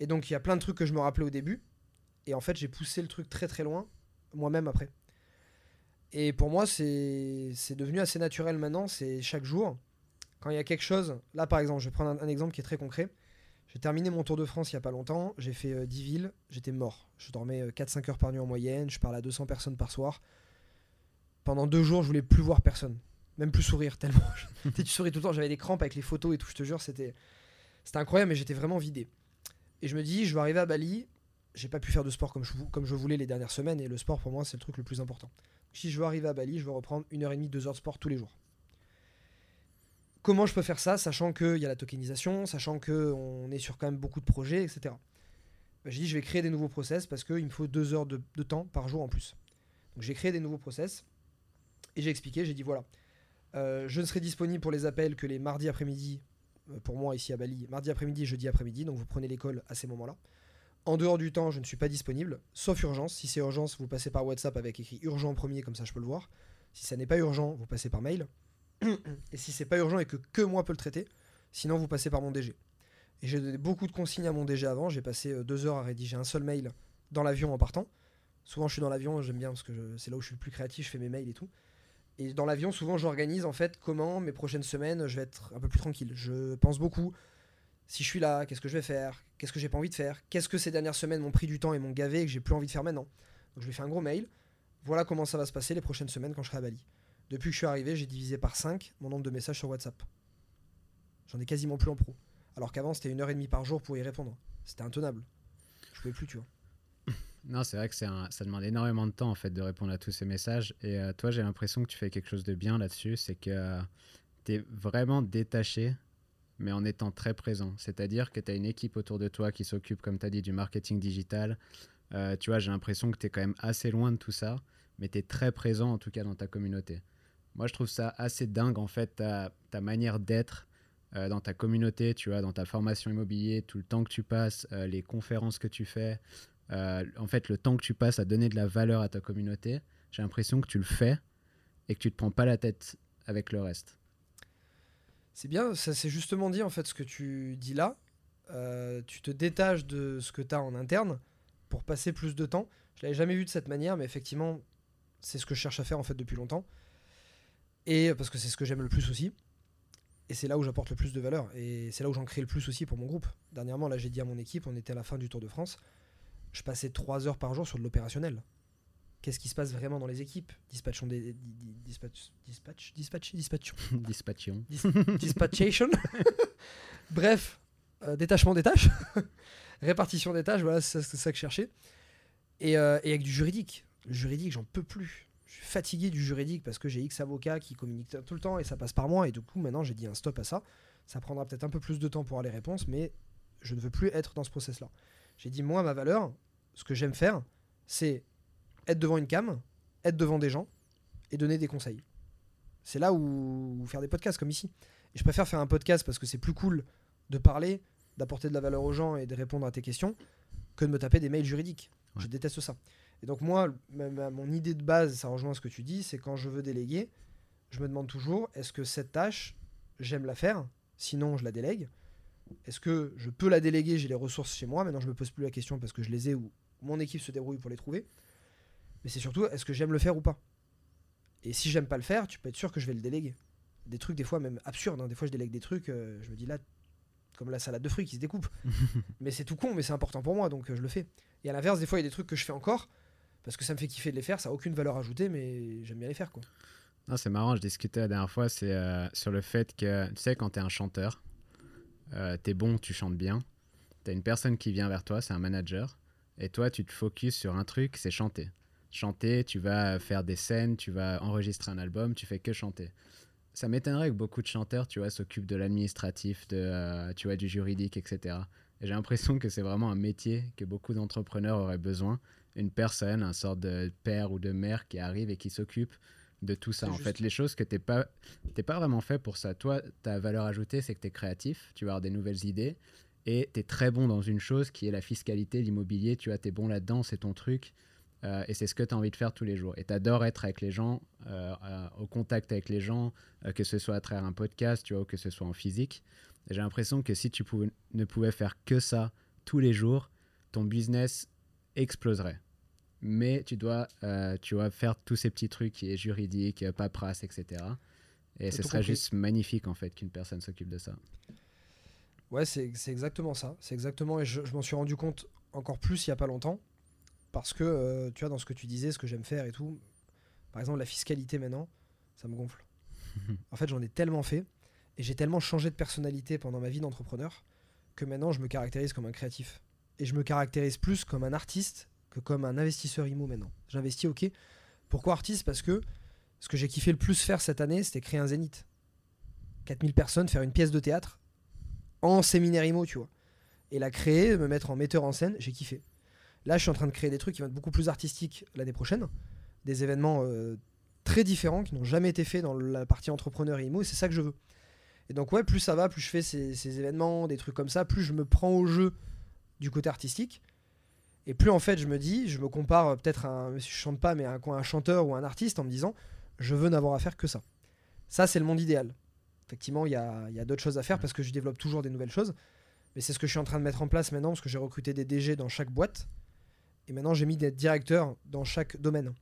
Et donc il y a plein de trucs que je me rappelais au début. Et en fait, j'ai poussé le truc très très loin, moi-même après. Et pour moi, c'est devenu assez naturel maintenant. C'est chaque jour, quand il y a quelque chose. Là, par exemple, je vais prendre un, exemple qui est très concret. J'ai terminé mon Tour de France il y a pas longtemps. J'ai fait euh, 10 villes. J'étais mort. Je dormais euh, 4-5 heures par nuit en moyenne. Je parlais à 200 personnes par soir. Pendant deux jours, je voulais plus voir personne. Même plus sourire, tellement. Tu souris tout le temps. J'avais des crampes avec les photos et tout. Je te jure, c'était incroyable, mais j'étais vraiment vidé. Et je me dis, je vais arriver à Bali. J'ai pas pu faire de sport comme je voulais les dernières semaines. Et le sport, pour moi, c'est le truc le plus important. Si je veux arriver à Bali, je veux reprendre une heure et demie, deux heures de sport tous les jours. Comment je peux faire ça, sachant qu'il y a la tokenisation, sachant qu'on est sur quand même beaucoup de projets, etc. Ben, J'ai dit, je vais créer des nouveaux process parce qu'il me faut deux heures de, temps par jour en plus. Donc j'ai créé des nouveaux process et j'ai expliqué, j'ai dit voilà, euh, je ne serai disponible pour les appels que les mardis après-midi, euh, pour moi ici à Bali, mardi après-midi et jeudi après-midi, donc vous prenez l'école à ces moments-là. En dehors du temps, je ne suis pas disponible, sauf urgence. Si c'est urgence, vous passez par WhatsApp avec écrit urgent en premier, comme ça je peux le voir. Si ça n'est pas urgent, vous passez par mail. Et si c'est pas urgent et que que moi peux le traiter, sinon vous passez par mon DG. Et j'ai donné beaucoup de consignes à mon DG avant. J'ai passé euh, deux heures à rédiger un seul mail dans l'avion en partant. Souvent, je suis dans l'avion, j'aime bien parce que c'est là où je suis le plus créatif, je fais mes mails et tout. Et dans l'avion, souvent, j'organise en fait comment mes prochaines semaines, je vais être un peu plus tranquille. Je pense beaucoup. Si je suis là, qu'est-ce que je vais faire? Qu'est-ce que j'ai pas envie de faire? Qu'est-ce que ces dernières semaines m'ont pris du temps et m'ont gavé et que j'ai plus envie de faire maintenant? Donc, je lui fais un gros mail. Voilà comment ça va se passer les prochaines semaines quand je serai à Bali. Depuis que je suis arrivé, j'ai divisé par 5 mon nombre de messages sur WhatsApp. J'en ai quasiment plus en pro. Alors qu'avant, c'était une heure et demie par jour pour y répondre. C'était intenable. Je pouvais plus, tu vois. Non, c'est vrai que ça demande énormément de temps en fait de répondre à tous ces messages. Et euh, toi, j'ai l'impression que tu fais quelque chose de bien là-dessus, c'est que tu es vraiment détaché, mais en étant très présent. C'est-à-dire que tu as une équipe autour de toi qui s'occupe, comme tu as dit, du marketing digital. Euh, tu vois, j'ai l'impression que tu es quand même assez loin de tout ça, mais tu es très présent en tout cas dans ta communauté. Moi, je trouve ça assez dingue en fait, ta, manière d'être euh, dans ta communauté, tu vois, dans ta formation immobilier, tout le temps que tu passes, euh, les conférences que tu fais. En fait, le temps que tu passes à donner de la valeur à ta communauté, j'ai l'impression que tu le fais et que tu te prends pas la tête avec le reste. C'est bien, ça c'est justement dit en fait ce que tu dis là. Euh, tu te détaches de ce que tu as en interne pour passer plus de temps. Je l'avais jamais vu de cette manière, mais effectivement, c'est ce que je cherche à faire en fait depuis longtemps. Et parce que c'est ce que j'aime le plus aussi. Et c'est là où j'apporte le plus de valeur. Et c'est là où j'en crée le plus aussi pour mon groupe. Dernièrement, là, j'ai dit à mon équipe, on était à la fin du Tour de France. je passais 3 heures par jour sur de l'opérationnel. Qu'est-ce qui se passe vraiment dans les équipes? Dispatchons des. Dispatch. Dispatch. Dispatch. Dispatchons. Dispatchons. Dispatchation. Bref, euh, détachement des tâches. Répartition des tâches, voilà, c'est ça que je cherchais. Et, euh, et avec du juridique. Le juridique, j'en peux plus. Je suis fatigué du juridique parce que j'ai X avocats qui communiquent tout le temps et ça passe par moi. Et du coup, maintenant, j'ai dit un stop à ça. Ça prendra peut-être un peu plus de temps pour avoir les réponses, mais je ne veux plus être dans ce process-là. J'ai dit, moi, ma valeur, ce que j'aime faire, c'est être devant une cam, être devant des gens et donner des conseils. C'est là où, faire des podcasts comme ici. Et je préfère faire un podcast parce que c'est plus cool de parler, d'apporter de la valeur aux gens et de répondre à tes questions que de me taper des mails juridiques. Je déteste ça. Et donc moi, mon idée de base, ça rejoint ce que tu dis, c'est quand je veux déléguer, je me demande toujours, est-ce que cette tâche, j'aime la faire? Sinon, je la délègue. Est-ce que je peux la déléguer? J'ai les ressources chez moi. Maintenant, je me pose plus la question parce que je les ai ou mon équipe se débrouille pour les trouver. Mais c'est surtout, est-ce que j'aime le faire ou pas? Et si j'aime pas le faire, tu peux être sûr que je vais le déléguer. Des trucs, des fois, même absurdes. Hein. Des fois, je délègue des trucs, euh, je me dis là, comme la salade de fruits qui se découpe. mais c'est tout con, mais c'est important pour moi, donc euh, je le fais. Et à l'inverse, des fois, il y a des trucs que je fais encore, parce que ça me fait kiffer de les faire, ça n'a aucune valeur ajoutée, mais j'aime bien les faire, quoi. c'est marrant, je discutais la dernière fois, c'est euh, sur le fait que, tu sais, quand tu es un chanteur, tu es bon, tu chantes bien, tu as une personne qui vient vers toi, c'est un manager, et toi, tu te focuses sur un truc, c'est chanter chanter, tu vas faire des scènes, tu vas enregistrer un album, tu fais que chanter. Ça m'étonnerait que beaucoup de chanteurs, tu vois, s'occupent de l'administratif, de, euh, tu vois, du juridique, etc. Et j'ai l'impression que c'est vraiment un métier que beaucoup d'entrepreneurs auraient besoin. Une personne, un sort de père ou de mère qui arrive et qui s'occupe de tout ça. En fait, les choses que tu n'es pas, pas vraiment fait pour ça. Toi, ta valeur ajoutée, c'est que tu es créatif, tu vas avoir des nouvelles idées et tu es très bon dans une chose qui est la fiscalité, l'immobilier. Tu vois, tu es bon là-dedans, c'est ton truc. Euh, et c'est ce que tu as envie de faire tous les jours. Et tu adores être avec les gens, euh, euh, au contact avec les gens, que ce soit à travers un podcast, tu vois, ou que ce soit en physique. J'ai l'impression que si tu pouvais, ne pouvais faire que ça tous les jours, ton business exploserait. Mais tu dois, tu dois faire tous ces petits trucs qui est juridique, paperasse, etc. Et ce serait juste magnifique en fait qu'une personne s'occupe de ça. Ouais, c'est exactement ça. C'est exactement, et je, je m'en suis rendu compte encore plus il n'y a pas longtemps parce que, euh, tu vois, dans ce que tu disais, ce que j'aime faire et tout, par exemple, la fiscalité maintenant, ça me gonfle. en fait, j'en ai tellement fait et j'ai tellement changé de personnalité pendant ma vie d'entrepreneur que maintenant, je me caractérise comme un créatif. Et je me caractérise plus comme un artiste que comme un investisseur IMO maintenant. J'investis, ok. Pourquoi artiste? Parce que ce que j'ai kiffé le plus faire cette année, c'était créer un zénith. 4000 personnes, faire une pièce de théâtre en séminaire IMO, tu vois. Et la créer, me mettre en metteur en scène, j'ai kiffé. Là, je suis en train de créer des trucs qui vont être beaucoup plus artistiques l'année prochaine. Des événements euh, très différents qui n'ont jamais été faits dans la partie entrepreneur et IMO. Et c'est ça que je veux. Et donc, ouais, plus ça va, plus je fais ces, événements, des trucs comme ça, plus je me prends au jeu du côté artistique. Et plus en fait, je me dis, je me compare euh, peut-être à un, je chante pas, mais un, chanteur ou un artiste en me disant, je veux n'avoir à faire que ça. Ça, c'est le monde idéal. Effectivement, il y a, y a d'autres choses à faire parce que je développe toujours des nouvelles choses. Mais c'est ce que je suis en train de mettre en place maintenant parce que j'ai recruté des DG dans chaque boîte. Et maintenant, j'ai mis des directeurs dans chaque domaine.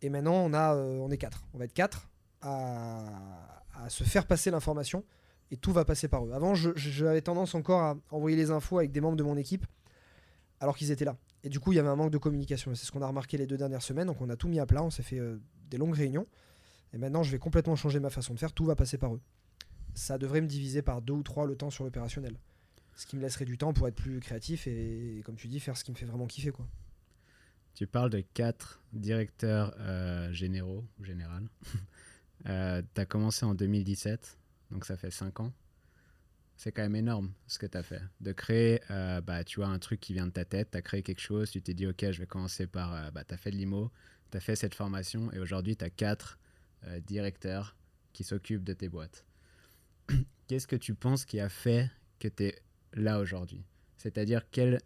Et maintenant, on, a, euh, on est quatre. On va être quatre à, se faire passer l'information et tout va passer par eux. Avant, j'avais tendance encore à envoyer les infos avec des membres de mon équipe alors qu'ils étaient là. Et du coup, il y avait un manque de communication. C'est ce qu'on a remarqué les deux dernières semaines. Donc, on a tout mis à plat. On s'est fait euh, des longues réunions. Et maintenant, je vais complètement changer ma façon de faire. Tout va passer par eux. Ça devrait me diviser par deux ou trois le temps sur l'opérationnel. Ce qui me laisserait du temps pour être plus créatif et, comme tu dis, faire ce qui me fait vraiment kiffer. quoi. Tu parles de quatre directeurs euh, généraux ou général. euh, tu as commencé en 2017, donc ça fait cinq ans. C'est quand même énorme ce que tu as fait. De créer, euh, bah, tu vois, un truc qui vient de ta tête, tu as créé quelque chose, tu t'es dit, OK, je vais commencer par, bah, tu as fait de l'IMO, tu as fait cette formation, et aujourd'hui, tu as quatre directeurs qui s'occupent de tes boîtes. Qu'est-ce que tu penses qui a fait que tu es là aujourd'hui? C'est-à-dire, quel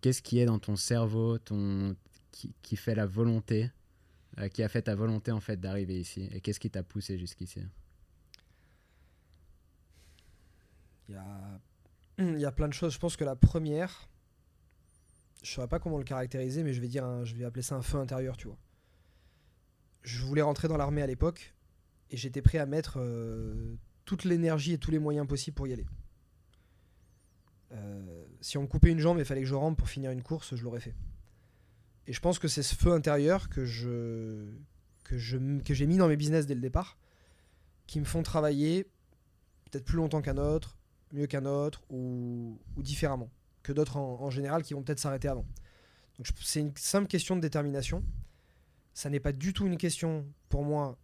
qu'est-ce qui est dans ton cerveau ton, qui, fait la volonté, euh, qui a fait ta volonté en fait d'arriver ici? Et qu'est-ce qui t'a poussé jusqu'ici? Il y, a, plein de choses. Je pense que la première, je ne saurais pas comment le caractériser, mais je vais, dire je vais appeler ça un feu intérieur, tu vois. Je voulais rentrer dans l'armée à l'époque et j'étais prêt à mettre euh, toute l'énergie et tous les moyens possibles pour y aller. Euh, si on me coupait une jambe et fallait que je rampe pour finir une course, je l'aurais fait. Et je pense que c'est ce feu intérieur que je que j'ai mis dans mes business dès le départ, qui me font travailler peut-être plus longtemps qu'un autre, mieux qu'un autre ou, différemment que d'autres en, général qui vont peut-être s'arrêter avant. C'est une simple question de détermination. Ça n'est pas du tout une question pour moi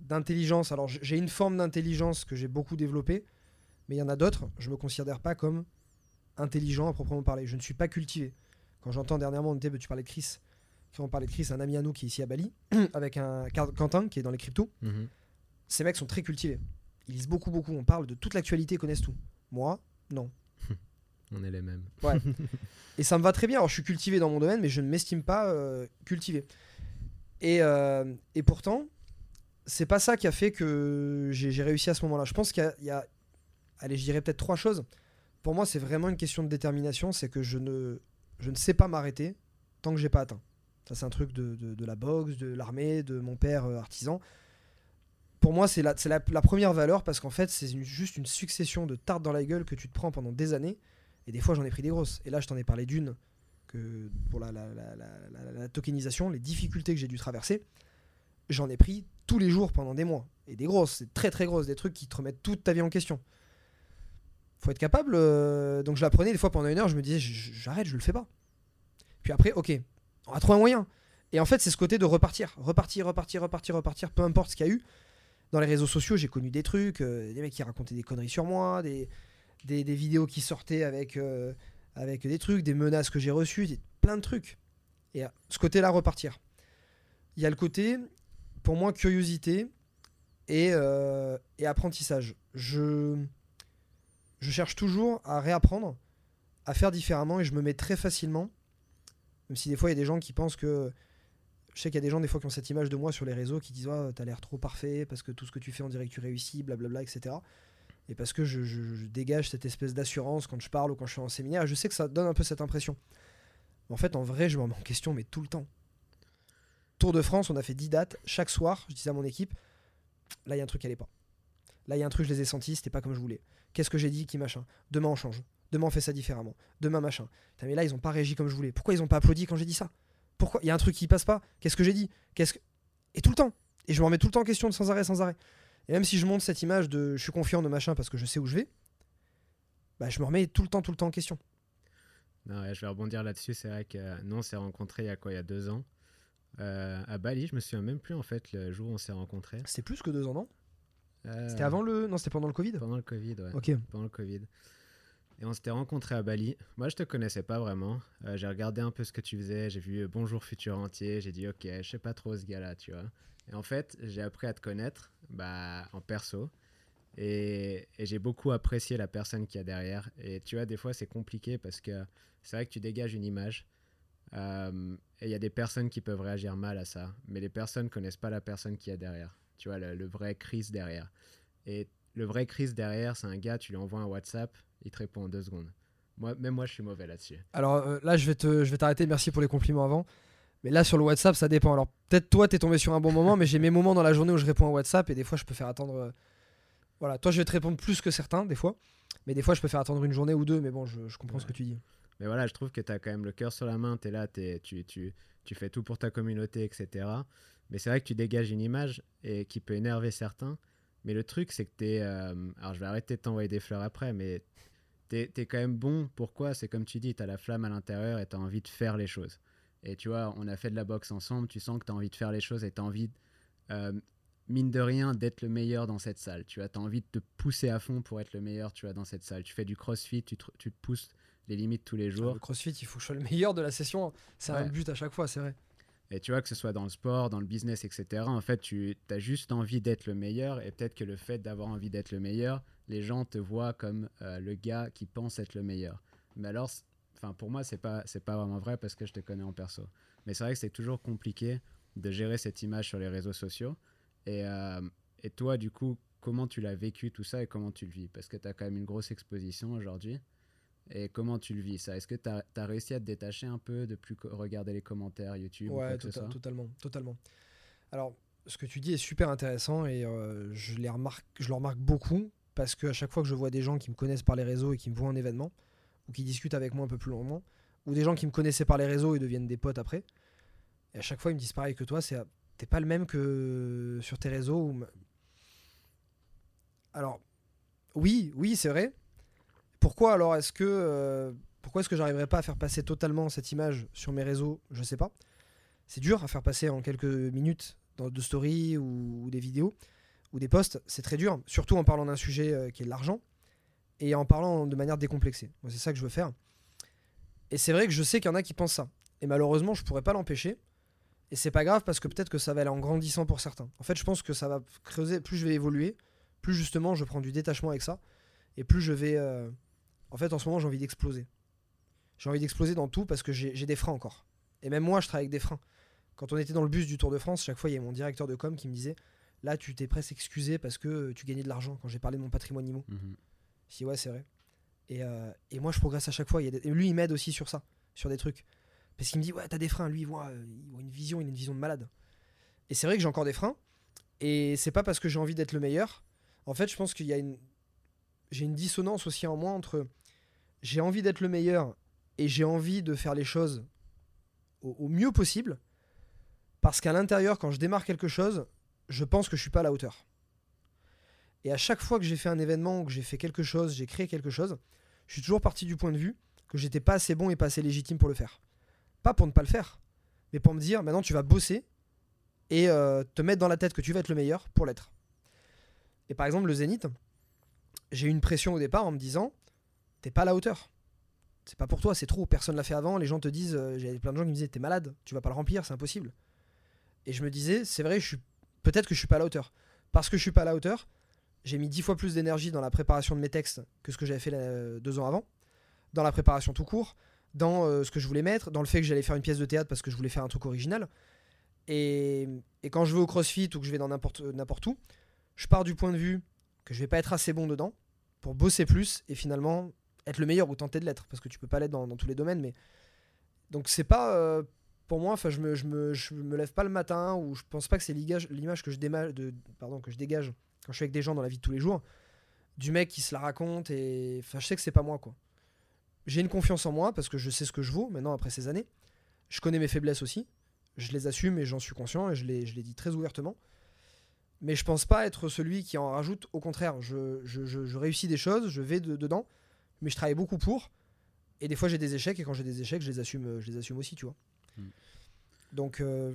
d'intelligence. Alors j'ai une forme d'intelligence que j'ai beaucoup développée, mais il y en a d'autres. Je me considère pas comme intelligent à proprement parler. Je ne suis pas cultivé. Quand j'entends dernièrement, tu parlais de Chris, quand on parlait de Chris, un ami à nous qui est ici à Bali, avec un Quentin qui est dans les cryptos. Mhm. Ces mecs sont très cultivés. Ils lisent beaucoup, beaucoup. On parle de toute l'actualité, ils connaissent tout. Moi, non. On est les mêmes. Et ça me va très bien. Alors, je suis cultivé dans mon domaine, mais je ne m'estime pas euh, cultivé. Et, euh, et pourtant, c'est pas ça qui a fait que j'ai réussi à ce moment-là. Je pense qu'il y, a, allez, je dirais peut-être trois choses. Pour moi, c'est vraiment une question de détermination. C'est que je ne, je ne sais pas m'arrêter tant que j'ai pas atteint. Ça, c'est un truc de, de- la boxe, de l'armée, de mon père euh, artisan. Pour moi, c'est la, la, la première valeur parce qu'en fait, c'est juste une succession de tartes dans la gueule que tu te prends pendant des années. Et des fois, j'en ai pris des grosses. Et là, je t'en ai parlé d'une que pour la- la tokenisation, les difficultés que j'ai dû traverser. J'en ai pris tous les jours pendant des mois. Et des grosses, c'est très très grosses, des trucs qui te remettent toute ta vie en question. Faut être capable. euh, donc je la prenais des fois pendant une heure, je me disais j'arrête, je le fais pas. Puis après, ok, on va trouver un moyen. Et en fait, c'est ce côté de repartir, repartir, repartir, repartir, repartir, peu importe ce qu'il y a eu. Dans les réseaux sociaux, j'ai connu des trucs, euh, des mecs qui racontaient des conneries sur moi, des, des, vidéos qui sortaient avec, euh, avec des trucs, des menaces que j'ai reçues, plein de trucs. Et ce côté-là, repartir. Il y a le côté, pour moi, curiosité et, et apprentissage. Je, je cherche toujours à réapprendre, à faire différemment et je me mets très facilement, même si des fois il y a des gens qui pensent que. Je sais qu'il y a des gens des fois qui ont cette image de moi sur les réseaux qui disent oh, t'as l'air trop parfait parce que tout ce que tu fais on dirait que tu réussis, blablabla, etc. Et parce que je, dégage cette espèce d'assurance quand je parle ou quand je suis en séminaire, je sais que ça donne un peu cette impression. En fait, en vrai, je me remets en question, mais tout le temps. Tour de France, on a fait 10 dates. Chaque soir, je disais à mon équipe, là, il y a un truc qui allait pas. Là, il y a un truc, je les ai sentis, c'était pas comme je voulais. Qu'est-ce que j'ai dit, qui machin? Demain, on change. Demain, on fait ça différemment. Demain, machin. Putain, mais là, ils ont pas réagi comme je voulais. Pourquoi ils ont pas applaudi quand j'ai dit ça? Pourquoi? Il y a un truc qui passe pas Qu'est-ce que j'ai dit? Qu'est-ce que... Et tout le temps. Et je me remets tout le temps en question, sans arrêt, sans arrêt. Et même si je monte cette image de je suis confiant de machin parce que je sais où je vais, bah, je me remets tout le temps, tout le temps en question. Non, ouais, je vais rebondir là-dessus. C'est vrai que euh, nous, on s'est rencontrés il y a quoi? Il y a deux ans. Euh, à Bali, je me souviens même plus en fait le jour où on s'est rencontrés. C'était plus que deux ans, non? C'était avant le. Non, c'était pendant le Covid? Pendant le Covid, ouais. Ok. Pendant le Covid. Et on s'était rencontrés à Bali. Moi, je te connaissais pas vraiment. Euh, j'ai regardé un peu ce que tu faisais. J'ai vu euh, Bonjour Futur Entier. J'ai dit, ok, je sais pas trop ce gars-là, tu vois. Et en fait, j'ai appris à te connaître bah, en perso. Et, et j'ai beaucoup apprécié la personne qu'il y a derrière. Et tu vois, des fois, c'est compliqué parce que c'est vrai que tu dégages une image. Euh, et il y a des personnes qui peuvent réagir mal à ça. Mais les personnes connaissent pas la personne qu'il y a derrière. Tu vois, le, le vrai Chris derrière. Et le vrai Chris derrière, c'est un gars, tu lui envoies un WhatsApp, il te répond en deux secondes. Moi, même moi, je suis mauvais là-dessus. Alors euh, là, je vais te, je vais t'arrêter. Merci pour les compliments avant. Mais là, sur le WhatsApp, ça dépend. Alors peut-être toi, t'es tombé sur un bon moment, mais j'ai mes moments dans la journée où je réponds à WhatsApp et des fois, je peux faire attendre. euh, Voilà, toi, je vais te répondre plus que certains, des fois. Mais des fois, je peux faire attendre une journée ou deux. Mais bon, je, je comprends ce que tu dis. Mais voilà, je trouve que tu as quand même le cœur sur la main, tu es là, t'es- tu, tu, tu fais tout pour ta communauté, etc. Mais c'est vrai que tu dégages une image et qui peut énerver certains. Mais le truc, c'est que tu es. alors, je vais arrêter de t'envoyer des fleurs après, mais tu es, quand même bon. Pourquoi? C'est comme tu dis, tu as la flamme à l'intérieur et tu as envie de faire les choses. Et tu vois, on a fait de la boxe ensemble, tu sens que tu as envie de faire les choses et tu as envie, euh, mine de rien, d'être le meilleur dans cette salle. Tu vois, as envie de te pousser à fond pour être le meilleur, tu vois, dans cette salle. Tu fais du crossfit, tu te, tu te pousses les limites tous les Ah, jours. le CrossFit, il faut que je sois le meilleur de la session. C'est un Ouais. but à chaque fois, c'est vrai. Et tu vois, que ce soit dans le sport, dans le business, etc., en fait, tu as juste envie d'être le meilleur. Et peut-être que le fait d'avoir envie d'être le meilleur, les gens te voient comme euh, le gars qui pense être le meilleur. Mais alors, enfin, pour moi, c'est pas, c'est pas vraiment vrai parce que je te connais en perso. Mais c'est vrai que c'est toujours compliqué de gérer cette image sur les réseaux sociaux. Et, euh, et toi, du coup, comment tu l'as vécu tout ça et comment tu le vis? Parce que tu as quand même une grosse exposition aujourd'hui. Et comment tu le vis ça? Est-ce que tu as, réussi à te détacher un peu, de plus regarder les commentaires YouTube ou quoi Ouais, que ce tota- soit? totalement, totalement. Alors, ce que tu dis est super intéressant et euh, je, les remarque, je le remarque beaucoup parce que à chaque fois que je vois des gens qui me connaissent par les réseaux et qui me voient en événement ou qui discutent avec moi un peu plus longuement, ou des gens qui me connaissaient par les réseaux et deviennent des potes après. Et à chaque fois, ils me disent pareil que toi, c'est t'es pas le même que sur tes réseaux. Alors, oui, oui, c'est vrai. Pourquoi alors est-ce que euh, pourquoi est-ce que j'arriverai pas à faire passer totalement cette image sur mes réseaux? Je sais pas. C'est dur à faire passer en quelques minutes dans de stories ou, des vidéos ou des posts. C'est très dur, surtout en parlant d'un sujet euh, qui est l'argent et en parlant de manière décomplexée. c'est ça que je veux faire. Et c'est vrai que je sais qu'il y en a qui pensent ça. Et malheureusement, je pourrais pas l'empêcher. Et c'est pas grave parce que peut-être que ça va aller en grandissant pour certains. En fait, je pense que ça va creuser. Plus je vais évoluer, plus justement je prends du détachement avec ça. Et plus je vais. Euh, en fait, en ce moment, j'ai envie d'exploser. J'ai envie d'exploser dans tout parce que j'ai des freins encore. Et même moi, je travaille avec des freins. Quand on était dans le bus du Tour de France, chaque fois, il y a mon directeur de com qui me disait Là, tu t'es presque excusé parce que tu gagnais de l'argent quand j'ai parlé de mon patrimoine immo. Mhm. Je dis Ouais, c'est vrai. Et, euh, et, moi, je progresse à chaque fois. Il y a Et lui, il m'aide aussi sur ça, sur des trucs. Parce qu'il me dit Ouais, t'as des freins. Lui, il voit, il voit une vision, il a une vision de malade. Et c'est vrai que j'ai encore des freins. Et c'est pas parce que j'ai envie d'être le meilleur. En fait, je pense qu'il y a une. J'ai une dissonance aussi en moi entre j'ai envie d'être le meilleur et j'ai envie de faire les choses au, mieux possible. Parce qu'à l'intérieur, quand je démarre quelque chose, je pense que je suis pas à la hauteur. Et à chaque fois que j'ai fait un événement ou que j'ai fait quelque chose, j'ai créé quelque chose, je suis toujours parti du point de vue que j'étais pas assez bon et pas assez légitime pour le faire. Pas pour ne pas le faire, mais pour me dire maintenant tu vas bosser et euh, te mettre dans la tête que tu vas être le meilleur pour l'être. Et par exemple, le Zénith, j'ai eu une pression au départ en me disant t'es pas à la hauteur. C'est pas pour toi, c'est trop. Personne l'a fait avant. Les gens te disent, euh, j'avais plein de gens qui me disaient, t'es malade, tu vas pas le remplir, c'est impossible. Et je me disais, c'est vrai, je suis peut-être que je suis pas à la hauteur. Parce que je suis pas à la hauteur, j'ai mis dix fois plus d'énergie dans la préparation de mes textes que ce que j'avais fait deux ans avant, dans la préparation tout court, dans euh, ce que je voulais mettre, dans le fait que j'allais faire une pièce de théâtre parce que je voulais faire un truc original. Et, quand je vais au CrossFit ou que je vais dans n'importe où, je pars du point de vue que je vais pas être assez bon dedans pour bosser plus et finalement être le meilleur ou tenter de l'être parce que tu peux pas l'être dans, tous les domaines mais donc c'est pas euh, pour moi enfin je me, je, me, je me lève pas le matin ou je pense pas que c'est l'image que je pardon que je dégage quand je suis avec des gens dans la vie de tous les jours du mec qui se la raconte et enfin je sais que c'est pas moi quoi. J'ai une confiance en moi parce que je sais ce que je vaux maintenant après ces années. Je connais mes faiblesses aussi. Je les assume et j'en suis conscient et je les, je les dis très ouvertement. Mais je pense pas être celui qui en rajoute. Au contraire je, je réussis des choses je vais dedans mais je travaille beaucoup pour. Et des fois, j'ai des échecs, et quand j'ai des échecs, je les assume, euh, je les assume aussi, tu vois. Hmm. Donc. Euh,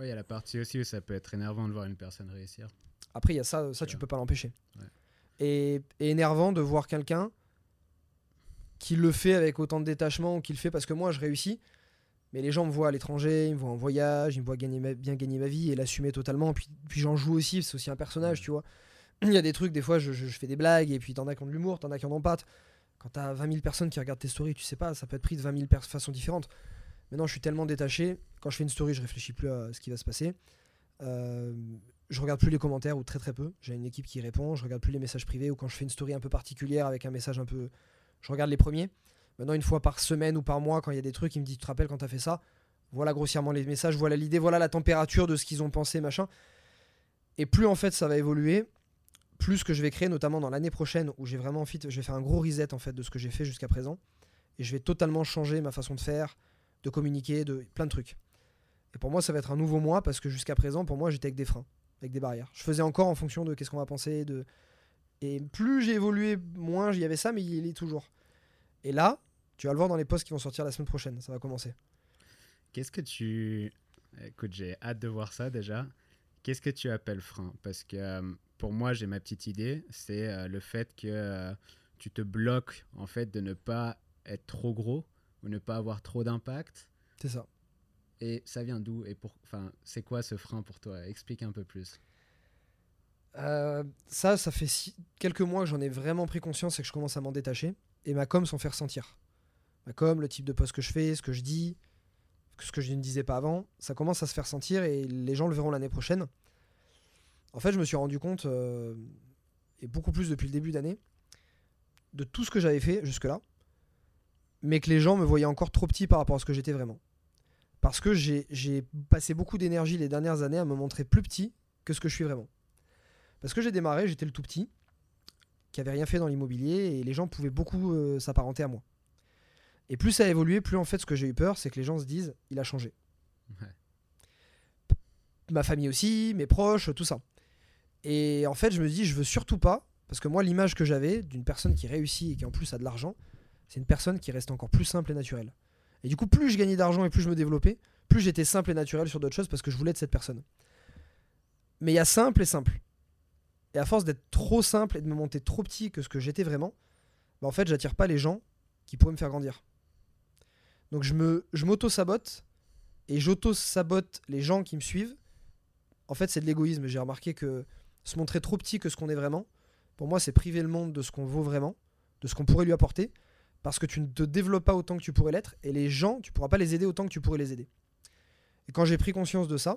il y a la partie aussi où ça peut être énervant de voir une personne réussir. Après, il y a ça, ça tu peux pas l'empêcher. Et, énervant de voir quelqu'un qui le fait avec autant de détachement, qu'il le fait parce que moi, je réussis. Mais les gens me voient à l'étranger, ils me voient en voyage, ils me voient gagner bien gagner ma vie et l'assumer totalement. Puis, puis j'en joue aussi, c'est aussi un personnage, tu vois. Il y a des trucs, des fois, je, je, fais des blagues, et puis t'en as qui ont de l'humour, t'en as qui en ont pas quand tu as 20 000 personnes qui regardent tes stories, tu sais pas, ça peut être pris de 20 000 façons différentes. Maintenant, je suis tellement détaché, quand je fais une story, je réfléchis plus à ce qui va se passer. Euh, je regarde plus les commentaires ou très très peu. J'ai une équipe qui répond. Je regarde plus les messages privés ou quand je fais une story un peu particulière avec un message un peu. Je regarde les premiers. Maintenant, une fois par semaine ou par mois, quand il y a des trucs, il me dit Tu te rappelles quand tu as fait ça? Voilà grossièrement les messages, voilà l'idée, voilà la température de ce qu'ils ont pensé, machin. Et plus en fait ça va évoluer, plus que je vais créer, notamment dans l'année prochaine, où j'ai vraiment envie, je vais faire un gros reset en fait de ce que j'ai fait jusqu'à présent, et je vais totalement changer ma façon de faire, de communiquer, de plein de trucs. Et pour moi, ça va être un nouveau mois parce que jusqu'à présent, pour moi, j'étais avec des freins, avec des barrières. Je faisais encore en fonction de qu'est-ce qu'on va penser, de et plus j'ai évolué, moins j'y avait ça, mais il est toujours. Et là, tu vas le voir dans les posts qui vont sortir la semaine prochaine, ça va commencer. Qu'est-ce que tu. Écoute, j'ai hâte de voir ça déjà. Qu'est-ce que tu appelles frein? Parce que euh, pour moi, j'ai ma petite idée, c'est euh, le fait que euh, tu te bloques en fait de ne pas être trop gros ou ne pas avoir trop d'impact. C'est ça. Et ça vient d'où et pour, enfin, c'est quoi ce frein pour toi? Explique un peu plus. Euh, ça, ça fait quelques mois que j'en ai vraiment pris conscience et que je commence à m'en détacher. Et ma com s'en fait ressentir. Ma com, le type de poste que je fais, ce que je dis, ce que je ne disais pas avant, ça commence à se faire sentir et les gens le verront l'année prochaine. En fait, je me suis rendu compte, euh, et beaucoup plus depuis le début d'année, de tout ce que j'avais fait jusque-là, mais que les gens me voyaient encore trop petit par rapport à ce que j'étais vraiment. Parce que j'ai passé beaucoup d'énergie les dernières années à me montrer plus petit que ce que je suis vraiment. Parce que j'ai démarré, j'étais le tout petit, qui avait rien fait dans l'immobilier, et les gens pouvaient beaucoup euh, s'apparenter à moi. Et plus ça a évolué, plus en fait, ce que j'ai eu peur, c'est que les gens se disent, il a changé. Ouais. Ma famille aussi, mes proches, tout ça. Et en fait, je me dis, je veux surtout pas, parce que moi, l'image que j'avais d'une personne qui réussit et qui en plus a de l'argent, c'est une personne qui reste encore plus simple et naturelle. Et du coup, plus je gagnais d'argent et plus je me développais, plus j'étais simple et naturel sur d'autres choses parce que je voulais être cette personne. Mais il y a simple et simple. Et à force d'être trop simple et de me monter trop petit que ce que j'étais vraiment, bah en fait, j'attire pas les gens qui pourraient me faire grandir. Donc je je m'auto-sabote et j'auto-sabote les gens qui me suivent. En fait, c'est de l'égoïsme. J'ai remarqué que se montrer trop petit que ce qu'on est vraiment, pour moi, c'est priver le monde de ce qu'on vaut vraiment, de ce qu'on pourrait lui apporter, parce que tu ne te développes pas autant que tu pourrais l'être, et les gens, tu pourras pas les aider autant que tu pourrais les aider. Et quand j'ai pris conscience de ça,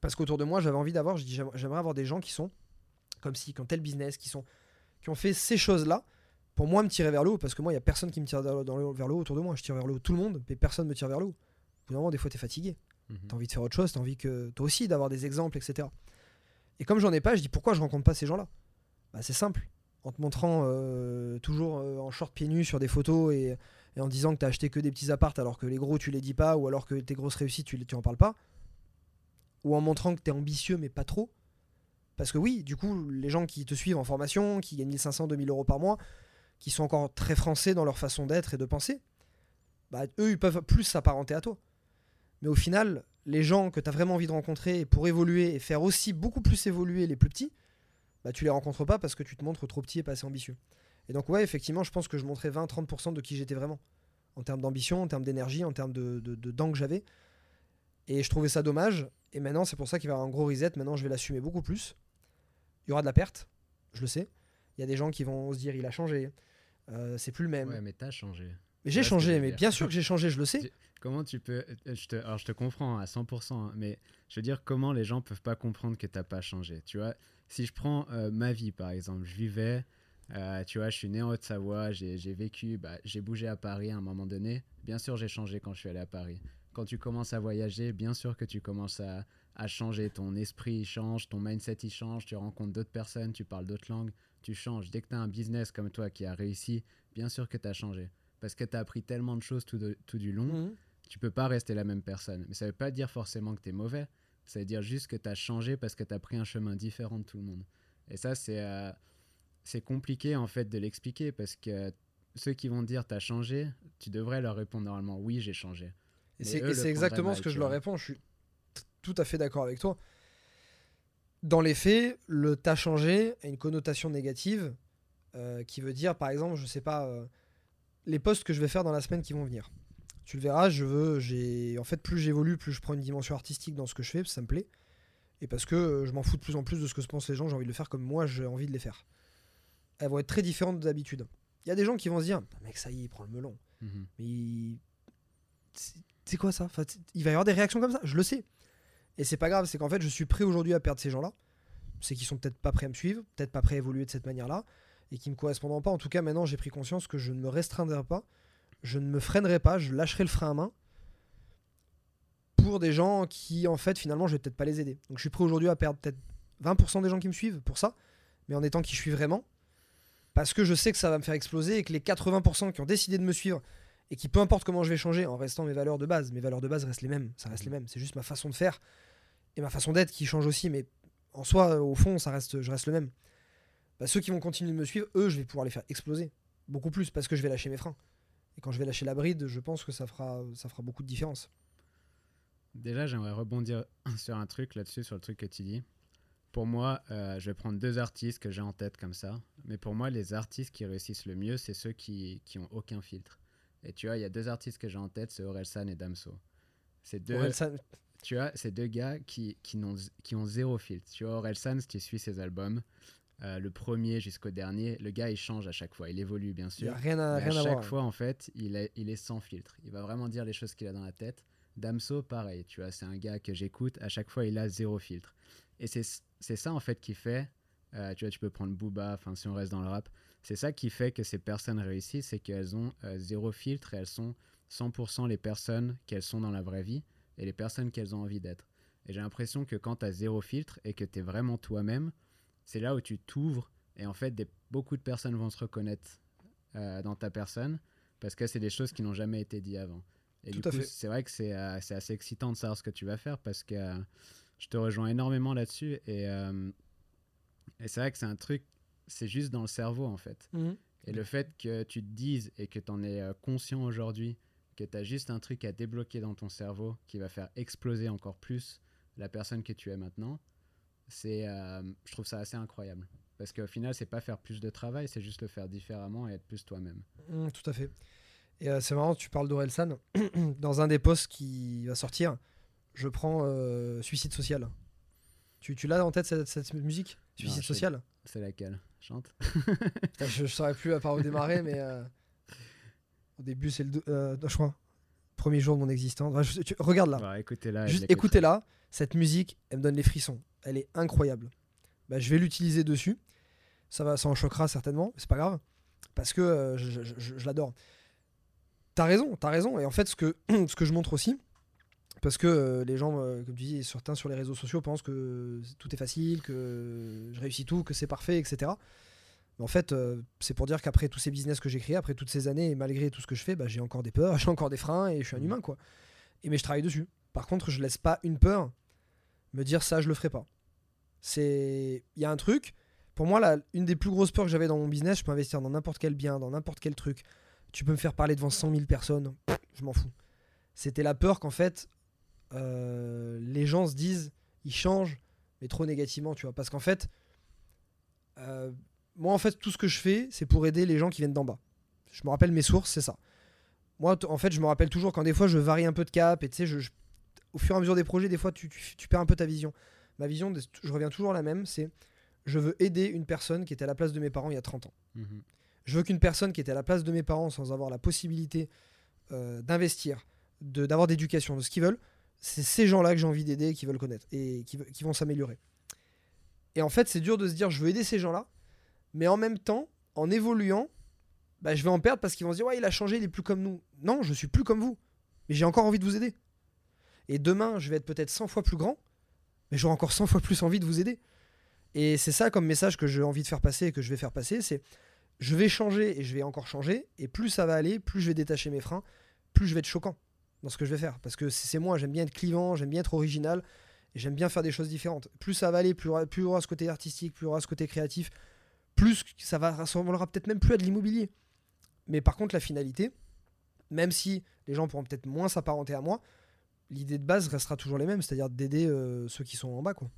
parce qu'autour de moi, j'avais envie d'avoir, je dis, j'aimerais avoir des gens qui sont comme si, qui ont tel business, qui, sont, qui ont fait ces choses-là, pour moi me tirer vers le haut, parce que moi, il n'y a personne qui me tire le- vers le haut autour de moi. Je tire vers le haut tout le monde, mais personne me tire vers le haut. Au bout d'un moment, des fois, tu es fatigué. Mhm. T'as envie de faire autre chose, t'as envie que toi aussi d'avoir des exemples, etc. Et comme j'en ai pas, je dis pourquoi je rencontre pas ces gens-là? Bah, C'est simple. En te montrant euh, toujours euh, en short pieds nus sur des photos et, en disant que t'as acheté que des petits appartes alors que les gros tu les dis pas ou alors que tes grosses réussites tu, tu en parles pas. Ou en montrant que t'es ambitieux mais pas trop. Parce que oui, du coup, les gens qui te suivent en formation, qui gagnent 1500, 2000 euros par mois, qui sont encore très français dans leur façon d'être et de penser, bah, eux, ils peuvent plus s'apparenter à toi. Mais au final, les gens que tu as vraiment envie de rencontrer pour évoluer et faire aussi beaucoup plus évoluer les plus petits, bah, tu les rencontres pas parce que tu te montres trop petit et pas assez ambitieux. Et donc, ouais, effectivement, je pense que je montrais 20-30% de qui j'étais vraiment. En termes d'ambition, en termes d'énergie, en termes de, de, de dents que j'avais. Et je trouvais ça dommage. Et maintenant, c'est pour ça qu'il va y avoir un gros reset. Maintenant, je vais l'assumer beaucoup plus. Il y aura de la perte, je le sais. Il y a des gens qui vont se dire il a changé, euh, c'est plus le même. Ouais, mais t'as changé. mais j'ai changé, mais bien sûr que j'ai changé, je le sais. Comment tu peux. euh, alors, je te comprends à 100%, hein, mais je veux dire, comment les gens peuvent pas comprendre que t'as pas changé Tu vois, si je prends euh, ma vie, par exemple, je vivais. euh, tu vois, je suis né en Haute-Savoie, j'ai vécu, bah, j'ai bougé à Paris à un moment donné. Bien sûr, j'ai changé quand je suis allé à Paris. Quand tu commences à voyager, bien sûr que tu commences à, à changer. Ton esprit il change, ton mindset il change, tu rencontres d'autres personnes, tu parles d'autres langues, tu changes. Dès que tu as un business comme toi qui a réussi, bien sûr que tu as changé. Parce que tu as appris tellement de choses tout, tout du long Mhm. Tu peux pas rester la même personne. Mais ça veut pas dire forcément que tu es mauvais. Ça veut dire juste que tu as changé parce que tu as pris un chemin différent de tout le monde. Et ça, c'est euh, c'est compliqué en fait de l'expliquer parce que ceux qui vont dire tu as changé, tu devrais leur répondre normalement oui, j'ai changé. Et c'est exactement ce que je leur vois. réponds. Je suis tout à fait d'accord avec toi. Dans les faits, le t'as changé a une connotation négative euh, qui veut dire, par exemple, je sais pas, euh, les posts que je vais faire dans la semaine qui vont venir. Tu le verras, je veux, j'ai, en fait, plus j'évolue, plus je prends une dimension artistique dans ce que je fais, parce que ça me plaît, et parce que euh, je m'en fous de plus en plus de ce que se pensent les gens. J'ai envie de le faire comme moi, j'ai envie de les faire. Elles vont être très différentes d'habitude. Il y a des gens qui vont se dire, Ah, mec, ça y est, il prend le melon. Mhm. Mais il- c'est quoi ça? Enfin, Il va y avoir des réactions comme ça, je le sais. Et c'est pas grave, c'est qu'en fait, je suis prêt aujourd'hui à perdre ces gens-là. C'est qu'ils sont peut-être pas prêts à me suivre, peut-être pas prêts à évoluer de cette manière-là, et qui me correspondront pas. En tout cas, maintenant, j'ai pris conscience que je ne me restreindrai pas, je ne me freinerai pas, je lâcherai le frein à main pour des gens qui, en fait, finalement, je vais peut-être pas les aider. Donc, je suis prêt aujourd'hui à perdre peut-être 20% des gens qui me suivent pour ça, mais en étant qui je suis vraiment, parce que je sais que ça va me faire exploser et que les 80% qui ont décidé de me suivre et qui, peu importe comment je vais changer, en restant mes valeurs de base, mes valeurs de base restent les mêmes, ça reste les mêmes, c'est juste ma façon de faire et ma façon d'être qui change aussi, mais en soi, au fond, ça reste, je reste le même. Bah, ceux qui vont continuer de me suivre, eux, je vais pouvoir les faire exploser beaucoup plus parce que je vais lâcher mes freins. Et quand je vais lâcher la bride, je pense que ça fera, ça fera beaucoup de différence. Déjà, j'aimerais rebondir sur un truc là-dessus, sur le truc que tu dis. Pour moi, euh, je vais prendre deux artistes que j'ai en tête comme ça. Mais pour moi, les artistes qui réussissent le mieux, c'est ceux qui, qui ont aucun filtre. Et tu vois, il y a deux artistes que j'ai en tête, c'est Orelsan et Damso. C'est deux, Orelsan- tu vois, c'est deux gars qui, qui, n'ont, qui ont zéro filtre. Tu vois, Orelsan, si tu suis ses albums, euh, le premier jusqu'au dernier, le gars, il change à chaque fois. Il évolue, bien il n'y sûr. a rien à, Mais à rien à chaque fois, en fait, il est, il est sans filtre. Il va vraiment dire les choses qu'il a dans la tête. Damso, pareil, tu vois, c'est un gars que j'écoute. À chaque fois, il a zéro filtre. Et c'est c'est ça, en fait, qui fait. euh, tu vois, tu peux prendre Booba, enfin, si on reste dans le rap. C'est ça qui fait que ces personnes réussissent, c'est qu'elles ont euh, zéro filtre et elles sont 100% les personnes qu'elles sont dans la vraie vie et les personnes qu'elles ont envie d'être. Et j'ai l'impression que quand tu as zéro filtre et que tu es vraiment toi-même, c'est là où tu t'ouvres et en fait, des, beaucoup de personnes vont se reconnaître euh, dans ta personne parce que c'est des choses qui n'ont jamais été dites avant. Et Tout du coup, c'est vrai que c'est euh, c'est assez excitant de savoir ce que tu vas faire parce que euh, je te rejoins énormément là-dessus. Et, et c'est vrai que c'est un truc, c'est juste dans le cerveau en fait. Mhm. Et le fait que tu te dises et que tu en es conscient aujourd'hui, que tu as juste un truc à débloquer dans ton cerveau qui va faire exploser encore plus la personne que tu es maintenant, c'est, euh, je trouve ça assez incroyable. Parce qu'au final, c'est pas faire plus de travail, c'est juste le faire différemment et être plus toi-même. Mm, tout à fait. Et euh, c'est marrant, tu parles d'Orelsan. Dans un des posts qui va sortir, je prends euh, Suicide Social. Tu, tu l'as en tête cette, cette musique? Suicide. Social? C'est laquelle? Chante Putain, Je ne saurais plus à part au démarrer, mais au début, c'est le. je crois. Premier jour de mon existence. Ouais, je- tu- regarde là. Bah, Écoutez-la. et je Juste l'écouterai. écoutez-la. Cette musique, elle me donne les frissons. Elle est incroyable. Bah, je vais l'utiliser dessus. Ça, va, ça en choquera certainement, c'est pas grave. Parce que euh, je, je- je- je l'adore. T'as raison, t'as raison. Et en fait, ce que, ce que je montre aussi, parce que euh, les gens, euh, comme tu dis, certains sur les réseaux sociaux pensent que tout est facile, que je réussis tout, que c'est parfait, etc. Mais en fait, euh, c'est pour dire qu'après tous ces business que j'ai créés, après toutes ces années, et malgré tout ce que je fais, bah, j'ai encore des peurs, j'ai encore des freins, et je suis un Mhm. humain, quoi. Et mais je travaille dessus. Par contre, je laisse pas une peur me dire ça, je le ferai pas. C'est, il y a un truc. Pour moi, là, une des plus grosses peurs que j'avais dans mon business, je peux investir dans n'importe quel bien, dans n'importe quel truc. Tu peux me faire parler devant 100 000 personnes, je m'en fous. C'était la peur qu'en fait, euh, les gens se disent, ils changent, mais trop négativement, tu vois. Parce qu'en fait, euh, moi, en fait, tout ce que je fais, c'est pour aider les gens qui viennent d'en bas. Je me rappelle mes sources, c'est ça. Moi, en fait, je me rappelle toujours quand des fois je varie un peu de cap et tu sais, je- au fur et à mesure des projets, des fois, tu, tu- tu perds un peu ta vision. Ma vision, je reviens toujours à la même, c'est je veux aider une personne qui était à la place de mes parents il y a 30 ans. Mhm. Je veux qu'une personne qui était à la place de mes parents sans avoir la possibilité euh, d'investir, de- d'avoir d'éducation, de ce qu'ils veulent, c'est ces gens-là que j'ai envie d'aider et qui veulent connaître et qui, vont s'améliorer. Et en fait, c'est dur de se dire je veux aider ces gens-là, mais en même temps, en évoluant, bah, je vais en perdre parce qu'ils vont se dire ouais, il a changé, il est plus comme nous. Non, je suis plus comme vous, mais j'ai encore envie de vous aider. Et demain, je vais être peut-être 100 fois plus grand, mais j'aurai encore 100 fois plus envie de vous aider. Et c'est ça comme message que j'ai envie de faire passer et que je vais faire passer, c'est je vais changer et je vais encore changer, et plus ça va aller, plus je vais détacher mes freins, plus je vais être choquant dans ce que je vais faire. Parce que c'est moi, j'aime bien être clivant, j'aime bien être original, et j'aime bien faire des choses différentes. Plus ça va aller, plus, plus il y aura ce côté artistique, plus il y aura ce côté créatif, plus ça va ressemblera peut-être même plus à de l'immobilier. Mais par contre, la finalité, même si les gens pourront peut-être moins s'apparenter à moi, l'idée de base restera toujours les mêmes, c'est-à-dire d'aider euh, ceux qui sont en bas, quoi.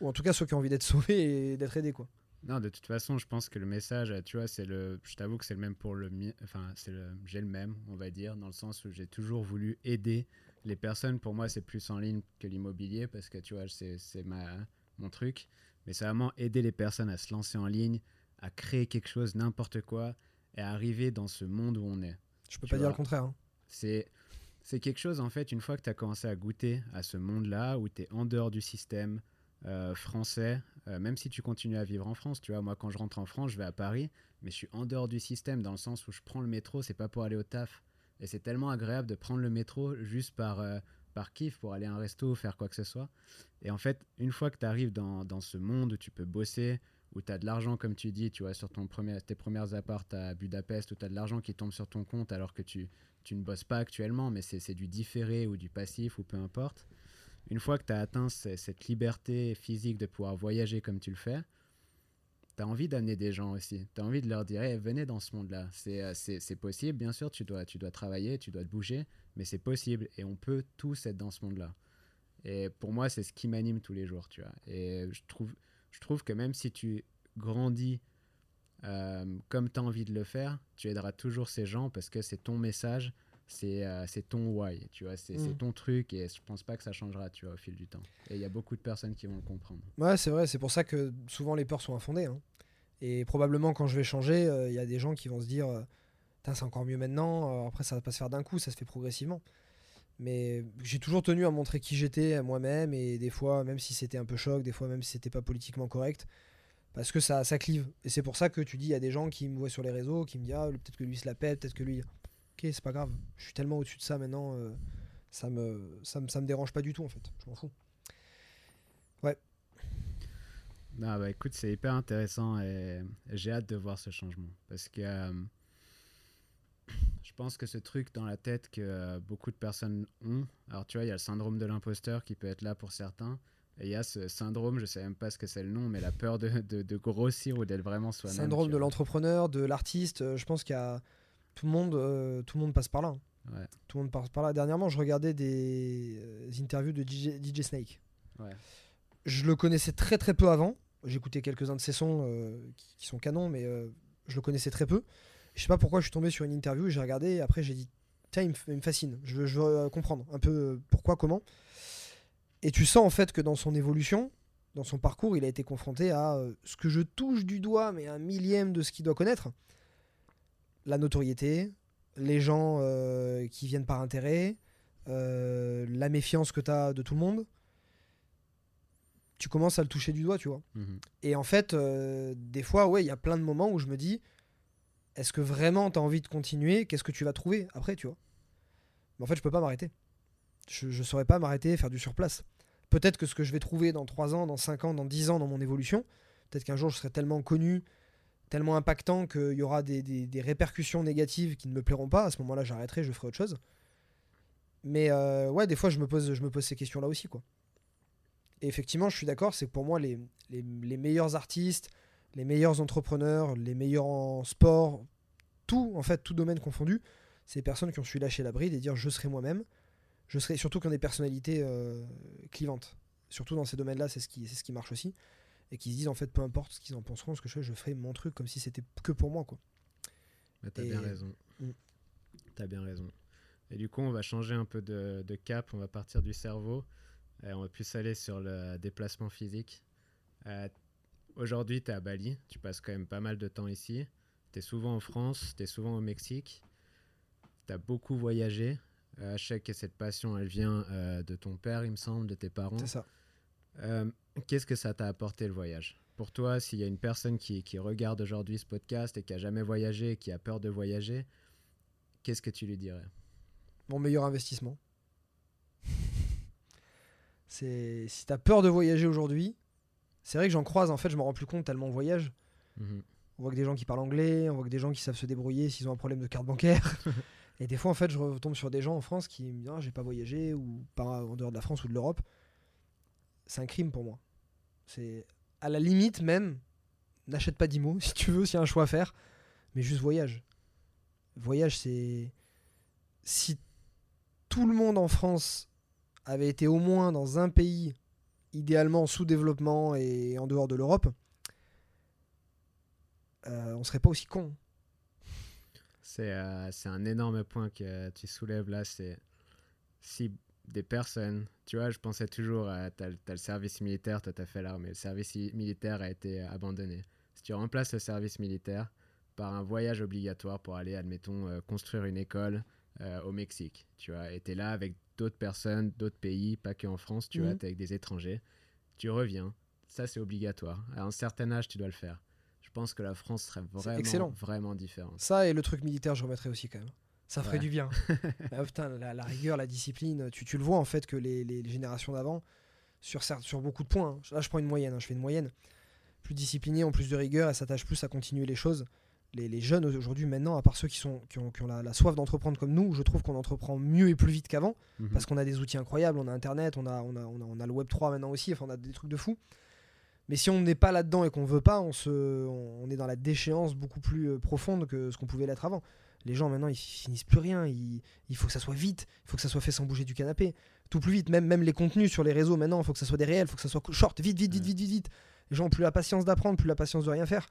Ou en tout cas ceux qui ont envie d'être sauvés et d'être aidés, quoi. Non, de toute façon, je pense que le message, euh, tu vois, c'est le. Je t'avoue que c'est le même pour le. Enfin, c'est le. J'ai le même, on va dire, dans le sens où j'ai toujours voulu aider les personnes. Pour moi, c'est plus en ligne que l'immobilier parce que tu vois, c'est c'est ma mon truc. Mais c'est vraiment aider les personnes à se lancer en ligne, à créer quelque chose, n'importe quoi, et à arriver dans ce monde où on est. Je peux Tu pas dire le contraire. hein. C'est c'est quelque chose, en fait, une fois que tu as commencé à goûter à ce monde-là, où tu es en dehors du système euh, français, euh, même si tu continues à vivre en France, tu vois, moi quand je rentre en France, je vais à Paris, mais je suis en dehors du système, dans le sens où je prends le métro, c'est pas pour aller au taf. Et c'est tellement agréable de prendre le métro juste par, euh, par kiff, pour aller à un resto, faire quoi que ce soit. Et en fait, une fois que tu arrives dans, dans ce monde où tu peux bosser, où tu as de l'argent, comme tu dis, tu vois, sur ton premier, tes premières apparts à Budapest, où tu as de l'argent qui tombe sur ton compte alors que tu, ne bosses pas actuellement, mais c'est du différé ou du passif ou peu importe. Une fois que tu as atteint ce- cette liberté physique de pouvoir voyager comme tu le fais, tu as envie d'amener des gens aussi. Tu as envie de leur dire hey, venez dans ce monde-là. C'est euh, c'est possible, bien sûr, tu dois, tu dois travailler, tu dois te bouger, mais c'est possible et on peut tous être dans ce monde-là. Et pour moi, c'est ce qui m'anime tous les jours, tu vois. Et je trouve, je trouve que même si tu grandis euh, comme tu as envie de le faire, tu aideras toujours ces gens parce que c'est ton message, c'est euh, ton why, tu vois, c'est c'est Mm. ton truc et je pense pas que ça changera, tu vois, au fil du temps. Et il y a beaucoup de personnes qui vont le comprendre. Ouais, c'est vrai, c'est pour ça que souvent les peurs sont infondées. hein. Et probablement quand je vais changer, euh, il y a des gens qui vont se dire c'est encore mieux maintenant, après ça va pas se faire d'un coup, ça se fait progressivement. Mais j'ai toujours tenu à montrer qui j'étais à moi-même, et des fois, même si c'était un peu choc, des fois, même si c'était pas politiquement correct, parce que ça, ça clive. Et c'est pour ça que tu dis, il y a des gens qui me voient sur les réseaux, qui me disent Ah, peut-être que lui se la pète, peut-être que lui. Ok, c'est pas grave, je suis tellement au-dessus de ça maintenant, euh, ça, me, ça, me, ça me dérange pas du tout en fait, je m'en fous. Ah bah écoute, c'est hyper intéressant et j'ai hâte de voir ce changement parce que euh, pense que ce truc dans la tête que euh, beaucoup de personnes ont, alors tu vois, il y a le syndrome de l'imposteur qui peut être là pour certains, et il y a ce syndrome, je sais même pas ce que c'est le nom, mais la peur de, de, de grossir ou d'être vraiment soi-même. Syndrome de l'entrepreneur, de l'artiste, euh, je pense qu'il y a tout le monde, euh, tout le monde passe par là. hein. Ouais. Tout le monde passe par là. Dernièrement, je regardais des interviews de DJ, DJ Snake. Ouais. Je le connaissais très très peu avant. J'écoutais quelques-uns de ses sons euh, qui, qui sont canons, mais euh, je le connaissais très peu. Je sais pas pourquoi je suis tombé sur une interview, j'ai regardé, et après j'ai dit, tiens, il me, f- il me fascine. Je veux, je veux, euh, comprendre un peu euh, pourquoi, comment. Et tu sens en fait que dans son évolution, dans son parcours, il a été confronté à euh, ce que je touche du doigt, mais un millième de ce qu'il doit connaître. La notoriété, les gens euh, qui viennent par intérêt, euh, la méfiance que tu as de tout le monde. Tu commences à le toucher du doigt, tu vois. Mhm. Et en fait, des fois, ouais, il y a plein de moments où je me dis, est-ce que vraiment tu as envie de continuer? Qu'est-ce que tu vas trouver après, tu vois? Mais en fait, je peux pas m'arrêter. Je ne saurais pas m'arrêter faire du surplace. Peut-être que ce que je vais trouver dans 3 ans, dans 5 ans, dans 10 ans dans mon évolution, peut-être qu'un jour je serai tellement connu, tellement impactant qu'il y aura des, répercussions négatives qui ne me plairont pas. À ce moment-là, j'arrêterai, je ferai autre chose. Mais euh, ouais, des fois, je me pose, ces questions-là aussi, quoi. Et effectivement, je suis d'accord, c'est pour moi, les meilleurs artistes, les meilleurs entrepreneurs, les meilleurs en sport, tout, en fait, tout domaine confondu, c'est les personnes qui ont su lâcher la bride et dire je serai moi-même. Je serai surtout qui ont des personnalités euh, clivantes. Surtout dans ces domaines-là, c'est ce, qui, c'est ce qui marche aussi. Et qui se disent en fait, peu importe ce qu'ils en penseront, ce que je fais, je ferai mon truc comme si c'était que pour moi, quoi. Mais t'as Et- bien raison. Mm. T'as bien raison. Et du coup, on va changer un peu de, de cap, on va partir du cerveau, et on va plus aller sur le déplacement physique. Euh, Aujourd'hui, tu es à Bali, tu passes quand même pas mal de temps ici. Tu es souvent en France, tu es souvent au Mexique. Tu as beaucoup voyagé. Euh, je sais que cette passion, elle vient euh, de ton père, il me semble, de tes parents. C'est ça. Euh, Qu'est-ce que ça t'a apporté le voyage? Pour toi, s'il y a une personne qui, qui regarde aujourd'hui ce podcast et qui a jamais voyagé et qui a peur de voyager, qu'est-ce que tu lui dirais? Mon meilleur investissement. C'est si t'as peur de voyager aujourd'hui, c'est vrai que j'en croise en fait, je me rends plus compte tellement on voyage. Mhm. On voit que des gens qui parlent anglais, on voit que des gens qui savent se débrouiller s'ils ont un problème de carte bancaire. et des fois, en fait, je retombe sur des gens en France qui me disent ah, j'ai pas voyagé ou pas en dehors de la France ou de l'Europe. C'est un crime pour moi. C'est à la limite même, n'achète pas d'IMO si tu veux, s'il y a un choix à faire, mais juste voyage. Voyage, c'est si tout le monde en France avait été au moins dans un pays idéalement en sous-développement et en dehors de l'Europe, euh, on serait pas aussi con. C'est euh, c'est un énorme point que tu soulèves là. C'est si des personnes, tu vois, je pensais toujours, à t'as t'as le service militaire, toi t'as fait l'armée, le service militaire a été abandonné. Si tu remplaces le service militaire par un voyage obligatoire pour aller, admettons, euh, construire une école euh, au Mexique, tu vois, et t'es là avec d'autres personnes, d'autres pays, pas que en France, tu vois, Mhm. t'es avec des étrangers, tu reviens, ça c'est obligatoire. À un certain âge, tu dois le faire. Je pense que la France serait vraiment, excellent. vraiment différente. Ça et le truc militaire, je remettrais aussi quand même. Ça ferait Ouais. du bien. Ah, putain, la, la rigueur, la discipline, tu, tu le vois en fait que les, les générations d'avant, sur, sur beaucoup de points, hein. là je prends une moyenne, hein, je fais une moyenne, plus discipliné, en plus de rigueur, elles s'attachent plus à continuer les choses. Les, les jeunes aujourd'hui, maintenant, à part ceux qui, sont, qui ont, qui ont la, la soif d'entreprendre comme nous, je trouve qu'on entreprend mieux et plus vite qu'avant. Mhm. parce qu'on a des outils incroyables, on a Internet, on a, on a, on a, on a le Web 3 maintenant aussi, enfin on a des trucs de fou. Mais si on n'est pas là-dedans et qu'on veut pas, on, se, on est dans la déchéance beaucoup plus euh, profonde que ce qu'on pouvait l'être avant. Les gens maintenant ils finissent plus rien, il, il faut que ça soit vite, il faut que ça soit fait sans bouger du canapé, tout plus vite, même, même les contenus sur les réseaux maintenant, il faut que ça soit des réels, il faut que ça soit short, vite, vite, vite, vite, vite, vite. Les gens ont plus la patience d'apprendre, plus la patience de rien faire.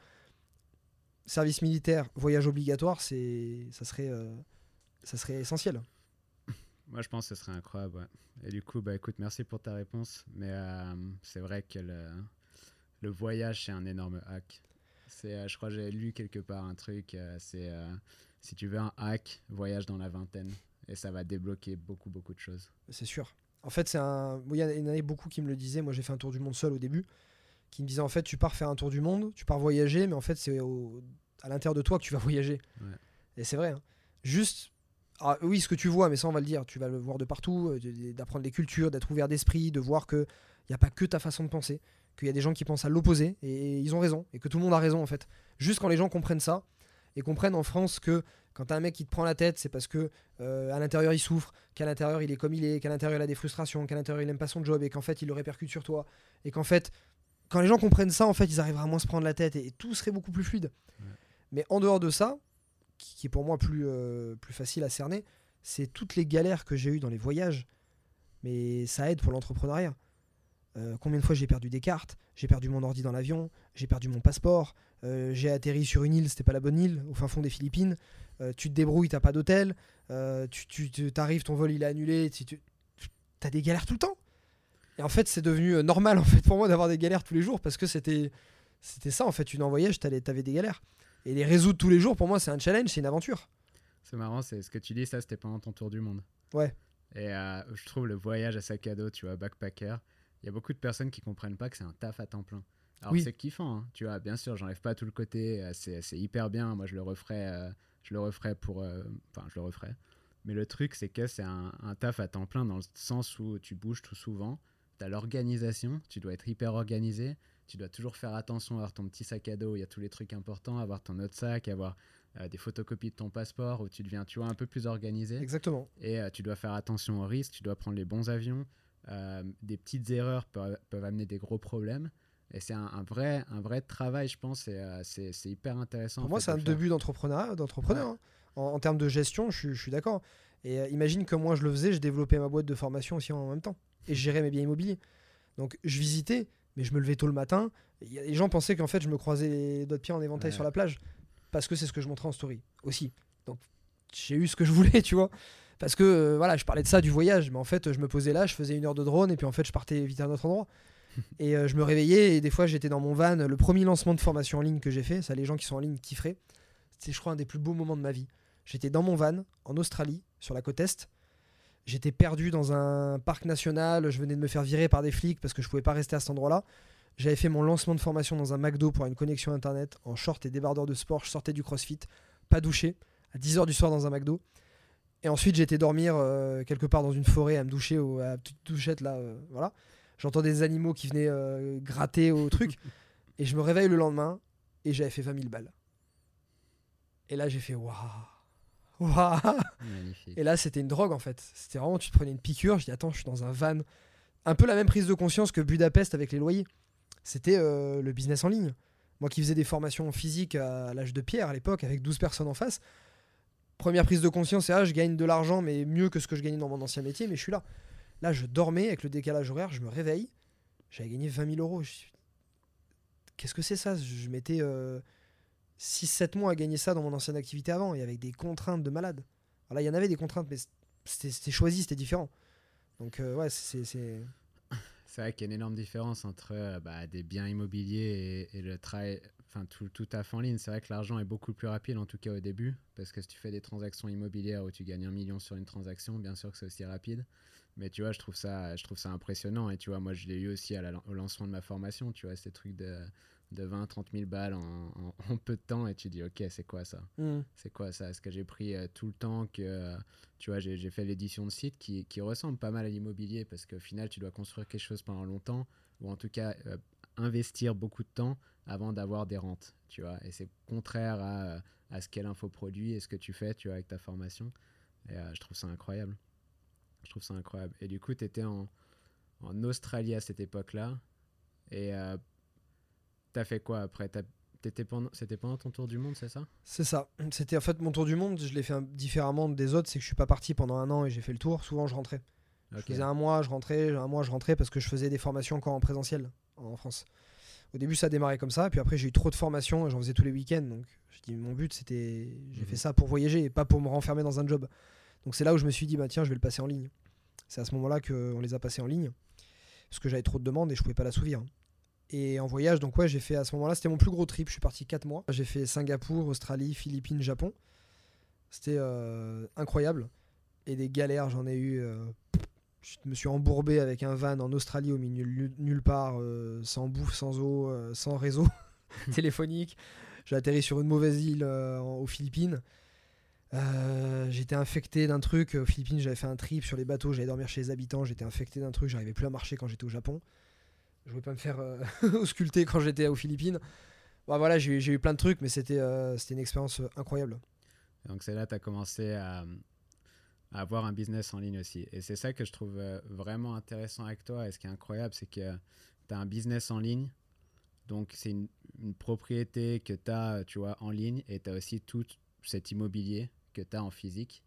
Service militaire, voyage obligatoire, c'est, ça, serait, euh, ça serait essentiel. Moi, je pense que ce serait incroyable. ouais. Et du coup, bah, écoute, merci pour ta réponse. Mais euh, c'est vrai que le, le voyage, c'est un énorme hack. C'est, euh, je crois que j'ai lu quelque part un truc. c'est si tu veux un hack, voyage dans la vingtaine. Et ça va débloquer beaucoup, beaucoup de choses. C'est sûr. En fait, c'est un. Il y en avait beaucoup qui me le disaient. Moi, j'ai fait un tour du monde seul au début. Qui me disaient en fait, tu pars faire un tour du monde, tu pars voyager, mais en fait, c'est au- à l'intérieur de toi que tu vas voyager. Ouais. Et c'est vrai. hein. Juste. ah, oui, ce que tu vois, mais ça, on va le dire. Tu vas le voir de partout, euh, d'apprendre les cultures, d'être ouvert d'esprit, de voir qu'il n'y a pas que ta façon de penser, qu'il y a des gens qui pensent à l'opposé, et ils ont raison, et que tout le monde a raison, en fait. Juste quand les gens comprennent ça, et comprennent en France que quand t'as un mec qui te prend la tête, c'est parce que euh, à l'intérieur il souffre, qu'à l'intérieur il est comme il est, qu'à l'intérieur il a des frustrations, qu'à l'intérieur il aime pas son job et qu'en fait il le répercute sur toi. Et qu'en fait, quand les gens comprennent ça, en fait, ils arrivent à moins se prendre la tête et, tout serait beaucoup plus fluide. Mais en dehors de ça, qui, est pour moi plus, euh, plus facile à cerner, c'est toutes les galères que j'ai eues dans les voyages. Mais ça aide pour l'entrepreneuriat. Euh, combien de fois j'ai perdu des cartes, j'ai perdu mon ordi dans l'avion, j'ai perdu mon passeport, j'ai atterri sur une île, c'était pas la bonne île, au fin fond des Philippines. Euh, tu te débrouilles, t'as pas d'hôtel, euh, tu, tu t'arrives, ton vol il est annulé, tu, tu as des galères tout le temps. Et en fait, c'est devenu euh, normal en fait pour moi d'avoir des galères tous les jours parce que c'était c'était ça en fait. Tu en voyage, t'avais des galères. Et les résoudre tous les jours, pour moi, c'est un challenge, c'est une aventure. C'est marrant, c'est ce que tu dis, ça, c'était pendant ton tour du monde. Ouais. Et je trouve le voyage à sac à dos, tu vois, backpacker, il y a beaucoup de personnes qui comprennent pas que c'est un taf à temps plein. Alors c'est kiffant, hein, tu vois, bien sûr, j'enlève pas tout le côté, c'est hyper bien, moi je le referais je le referai pour. Euh, enfin, je le referai. Mais le truc, c'est que c'est un, taf à temps plein dans le sens où tu bouges tout souvent. Tu as l'organisation, tu dois être hyper organisé. Tu dois toujours faire attention à avoir ton petit sac à dos, il y a tous les trucs importants, avoir ton autre sac, avoir euh, des photocopies de ton passeport où tu deviens, tu vois, un peu plus organisé. Exactement. Et euh, tu dois faire attention aux risques, tu dois prendre les bons avions. des petites erreurs peuvent, peuvent, amener des gros problèmes. Et c'est un, vrai, un vrai travail, je pense, et euh, c'est hyper intéressant. Pour moi, c'est un début d'entrepreneur. d'entrepreneur hein. en, termes de gestion, je, suis d'accord. Et euh, imagine que moi, je le faisais, je développais ma boîte de formation aussi en même temps. Et je gérais mes biens immobiliers. Donc, je visitais, mais je me levais tôt le matin. Les gens pensaient qu'en fait, je me croisais les doigts de pied en éventail sur la plage. Parce que c'est ce que je montrais en story aussi. Donc, j'ai eu ce que je voulais, tu vois. Parce que, euh, voilà, je parlais de ça, du voyage. Mais en fait, je me posais là, je faisais une heure de drone, et puis en fait, je partais vite à un autre endroit et euh, je me réveillais et des fois j'étais dans mon van. Le premier lancement de formation en ligne que j'ai fait, ça les gens qui sont en ligne kifferaient. C'était je crois un des plus beaux moments de ma vie. J'étais dans mon van en Australie, sur la côte Est. J'étais perdu dans un parc national, je venais de me faire virer par des flics parce que je pouvais pas rester à cet endroit-là. J'avais fait mon lancement de formation dans un McDo pour une connexion internet en short et débardeur de sport. Je sortais du crossfit, pas douché, à 10h du soir dans un McDo. Et ensuite, j'étais dormir euh, quelque part dans une forêt à me doucher, ou à la petite douchette là, euh, voilà. J'entends des animaux qui venaient euh, gratter au truc. et je me réveille le lendemain et j'avais fait 20 000 balles. Et là, j'ai fait waouh! Waouh! Et là, c'était une drogue en fait. C'était vraiment, tu te prenais une piqûre. Je dis, attends, je suis dans un van. Un peu la même prise de conscience que Budapest avec les loyers. C'était euh, le business en ligne. Moi qui faisais des formations physiques à l'âge de pierre à l'époque avec 12 personnes en face. Première prise de conscience, c'est ah, je gagne de l'argent, mais mieux que ce que je gagnais dans mon ancien métier, mais je suis là. Là, je dormais avec le décalage horaire, je me réveille, j'avais gagné 20 000 euros. Qu'est-ce que c'est ça? Je mettais 6-7 mois à gagner ça dans mon ancienne activité avant, et avec des contraintes de malade. Alors là, il y en avait des contraintes, mais c'était choisi, c'était différent. Donc, euh, ouais, c'est. C'est vrai qu'il y a une énorme différence entre euh, bah, des biens immobiliers et, le travail, enfin tout, tout à fait en ligne. C'est vrai que l'argent est beaucoup plus rapide, en tout cas au début, parce que si tu fais des transactions immobilières où tu gagnes un million sur une transaction, bien sûr que c'est aussi rapide. Mais tu vois, je trouve ça, je trouve ça impressionnant. Et tu vois, moi, je l'ai eu aussi à au lancement de ma formation. Tu vois, ces trucs de, de 20, 30 000 balles en, en, peu de temps. Et tu dis, OK, c'est quoi ça? Mm. C'est quoi ça? Est-ce que j'ai pris euh, tout le temps que, tu vois, j'ai fait l'édition de site qui, qui, ressemble pas mal à l'immobilier parce qu'au final, tu dois construire quelque chose pendant longtemps ou en tout cas euh, investir beaucoup de temps avant d'avoir des rentes, tu vois? Et c'est contraire à, à ce qu'est l'infoproduit et ce que tu fais, tu vois, avec ta formation. Et euh, je trouve ça incroyable. Je trouve ça incroyable. Et du coup, tu étais en, en, Australie à cette époque-là. Et euh, tu as fait quoi après? C'était pendant, pendant ton tour du monde, c'est ça? C'est ça. C'était en fait mon tour du monde. Je l'ai fait différemment des autres. C'est que je suis pas parti pendant un an et j'ai fait le tour. Souvent, je rentrais. Je faisais un mois, je rentrais. Un mois, je rentrais parce que je faisais des formations encore en présentiel en France. Au début, ça a démarré comme ça. Puis après, j'ai eu trop de formations. J'en faisais tous les week-ends. Donc, je dis, mon but, c'était. J'ai mhm. fait ça pour voyager et pas pour me renfermer dans un job. Donc c'est là où je me suis dit, bah tiens, je vais le passer en ligne. C'est à ce moment-là qu'on les a passés en ligne, parce que j'avais trop de demandes et je pouvais pas l'assouvir. Et en voyage, donc ouais, j'ai fait à ce moment-là, c'était mon plus gros trip. Je suis parti 4 mois. J'ai fait Singapour, Australie, Philippines, Japon. C'était euh, incroyable. Et des galères, j'en ai eu. Euh, je me suis embourbé avec un van en Australie au milieu nulle part, euh, sans bouffe, sans eau, sans réseau téléphonique. J'ai atterri sur une mauvaise île aux Philippines. J'étais infecté d'un truc. Aux Philippines, j'avais fait un trip sur les bateaux, j'allais dormir chez les habitants. J'étais infecté d'un truc, j'arrivais plus à marcher quand j'étais au Japon. Je voulais pas me faire euh, ausculter quand j'étais aux Philippines. Bah, voilà, j'ai eu plein de trucs, mais c'était c'était une expérience incroyable. Donc c'est là que tu as commencé à, avoir un business en ligne aussi. Et c'est ça que je trouve vraiment intéressant avec toi. Et ce qui est incroyable, c'est que tu as un business en ligne. Donc c'est une, une, propriété que tu as, tu vois, en ligne. Et tu as aussi tout cet immobilier que tu as en physique.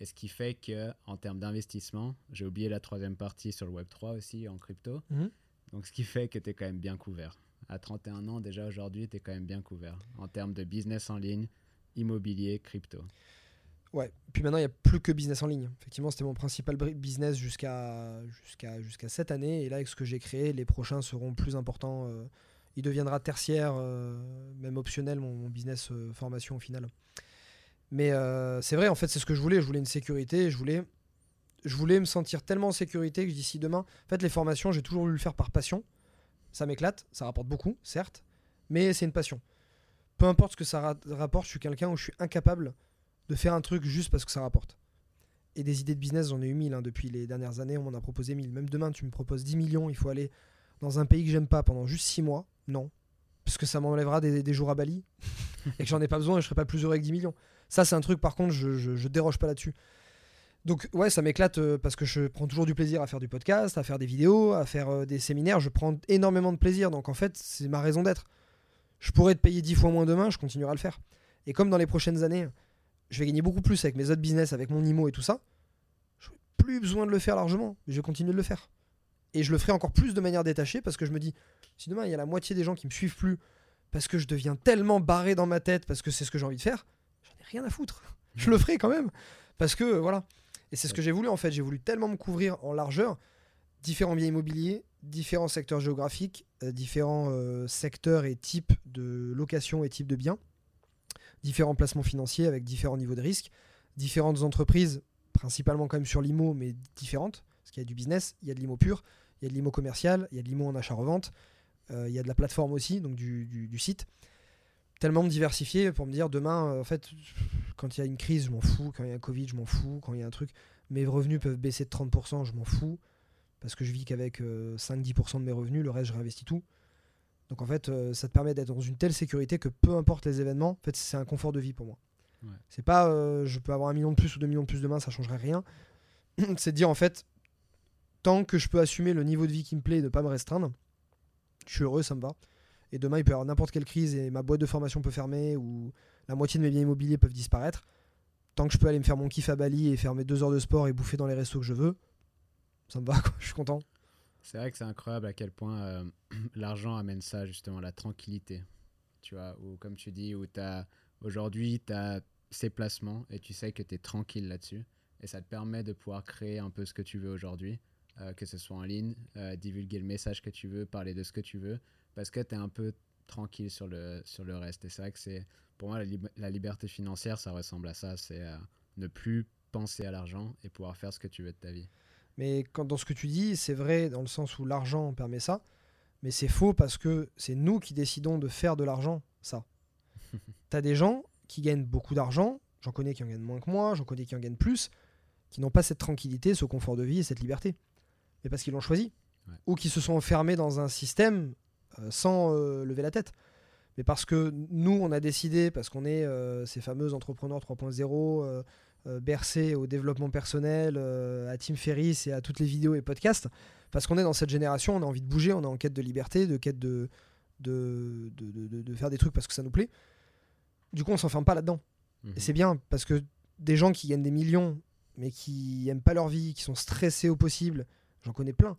Et ce qui fait que en termes d'investissement, j'ai oublié la troisième partie sur le Web3 aussi en crypto. Mhm. Donc ce qui fait que tu es quand même bien couvert. À 31 ans déjà aujourd'hui, tu es quand même bien couvert en termes de business en ligne, immobilier, crypto. Ouais, puis maintenant il n'y a plus que business en ligne. Effectivement, c'était mon principal business jusqu'à jusqu'à jusqu'à cette année. Et là, avec ce que j'ai créé, les prochains seront plus importants. Euh, il deviendra tertiaire, euh, même optionnel, mon, business euh, formation au final. Mais c'est vrai, en fait, c'est ce que je voulais. Je voulais une sécurité. Je voulais, je voulais me sentir tellement en sécurité que d'ici demain. En fait, les formations, j'ai toujours voulu le faire par passion. Ça m'éclate, ça rapporte beaucoup, certes, mais c'est une passion. Peu importe ce que ça rapporte, je suis quelqu'un où je suis incapable de faire un truc juste parce que ça rapporte. Et des idées de business, j'en ai eu mille hein, depuis les dernières années. On m'en a proposé mille. Même demain, tu me proposes 10 millions, il faut aller dans un pays que j'aime pas pendant juste 6 mois. Non. Parce que ça m'enlèvera des, jours à Bali. et que j'en ai pas besoin et je serai pas plus heureux avec 10 millions. Ça, c'est un truc, par contre, je, je, déroge pas là-dessus. Donc, ouais, ça m'éclate euh, parce que je prends toujours du plaisir à faire du podcast, à faire des vidéos, à faire euh, des séminaires. Je prends énormément de plaisir. Donc, en fait, c'est ma raison d'être. Je pourrais te payer 10 fois moins demain, je continuerai à le faire. Et comme dans les prochaines années, je vais gagner beaucoup plus avec mes autres business, avec mon IMO et tout ça, je n'ai plus besoin de le faire largement. Mais je vais continuer de le faire. Et je le ferai encore plus de manière détachée parce que je me dis, si demain il y a la moitié des gens qui me suivent plus parce que je deviens tellement barré dans ma tête parce que c'est ce que j'ai envie de faire, rien à foutre. Je le ferai quand même. Parce que voilà. Et c'est ce que j'ai voulu en fait. J'ai voulu tellement me couvrir en largeur. Différents biens immobiliers, différents secteurs géographiques, euh, différents euh, secteurs et types de location et types de biens, différents placements financiers avec différents niveaux de risque, différentes entreprises, principalement quand même sur l'IMO, mais différentes. Parce qu'il y a du business, il y a de l'IMO pur, il y a de l'IMO commercial, il y a de l'IMO en achat-revente, euh, il y a de la plateforme aussi, donc du site tellement me diversifier pour me dire demain, euh, en fait, quand il y a une crise, je m'en fous. Quand il y a un Covid, je m'en fous. Quand il y a un truc, mes revenus peuvent baisser de 30%, je m'en fous. Parce que je vis qu'avec 5-10% euh, de mes revenus, le reste, je réinvestis tout. Donc en fait, euh, ça te permet d'être dans une telle sécurité que peu importe les événements, en fait, c'est un confort de vie pour moi. C'est pas je peux avoir un million de plus ou deux millions de plus demain, ça changerait rien. c'est de dire en fait, tant que je peux assumer le niveau de vie qui me plaît et de pas me restreindre, je suis heureux, ça me va. Et demain, il peut y avoir n'importe quelle crise et ma boîte de formation peut fermer ou la moitié de mes biens immobiliers peuvent disparaître. Tant que je peux aller me faire mon kiff à Bali et faire mes deux heures de sport et bouffer dans les restos que je veux, ça me va, je suis content. C'est vrai que c'est incroyable à quel point euh, l'argent amène ça, justement, la tranquillité. Tu vois, ou comme tu dis, où aujourd'hui, tu as ces placements et tu sais que tu es tranquille là-dessus. Et ça te permet de pouvoir créer un peu ce que tu veux aujourd'hui, euh, que ce soit en ligne, euh, divulguer le message que tu veux, parler de ce que tu veux, parce que tu es un peu tranquille sur le, sur le reste. Et c'est vrai que c'est, pour moi, la, liberté financière, ça ressemble à ça. C'est ne plus penser à l'argent et pouvoir faire ce que tu veux de ta vie. Mais quand, dans ce que tu dis, c'est vrai dans le sens où l'argent permet ça, mais c'est faux parce que c'est nous qui décidons de faire de l'argent, ça. tu as des gens qui gagnent beaucoup d'argent, j'en connais qui en gagnent moins que moi, j'en connais qui en gagnent plus, qui n'ont pas cette tranquillité, ce confort de vie et cette liberté. Mais parce qu'ils l'ont choisi. Ou qui se sont enfermés dans un système euh, sans euh, lever la tête. Mais parce que nous, on a décidé, parce qu'on est euh, ces fameux entrepreneurs 3.0, bercés au développement personnel, à Tim Ferriss et à toutes les vidéos et podcasts, parce qu'on est dans cette génération, on a envie de bouger, on est en quête de liberté, de quête de, de, de, de, faire des trucs parce que ça nous plaît. Du coup, on s'enferme pas là-dedans. Et mhm. c'est bien, parce que des gens qui gagnent des millions, mais qui aiment pas leur vie, qui sont stressés au possible, j'en connais plein.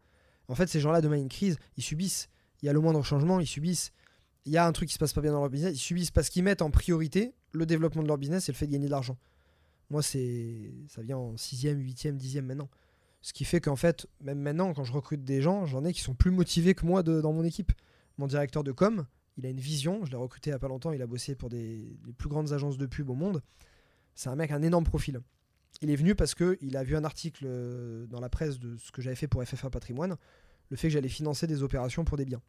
En fait, ces gens-là, demain, une crise, ils subissent il y a le moindre changement, ils subissent. Il y a un truc qui se passe pas bien dans leur business, ils subissent parce qu'ils mettent en priorité le développement de leur business et le fait de gagner de l'argent. Moi, c'est ça vient en 6ème, 8ème, 10ème maintenant. Ce qui fait qu'en fait, même maintenant, quand je recrute des gens, j'en ai qui sont plus motivés que moi dans mon équipe. Mon directeur de com, il a une vision. Je l'ai recruté il n'y a pas longtemps. Il a bossé pour des, les plus grandes agences de pub au monde. C'est un mec, un énorme profil. Il est venu parce qu'il a vu un article euh, dans la presse de ce que j'avais fait pour FFA Patrimoine le fait que j'allais financer des opérations pour des biens.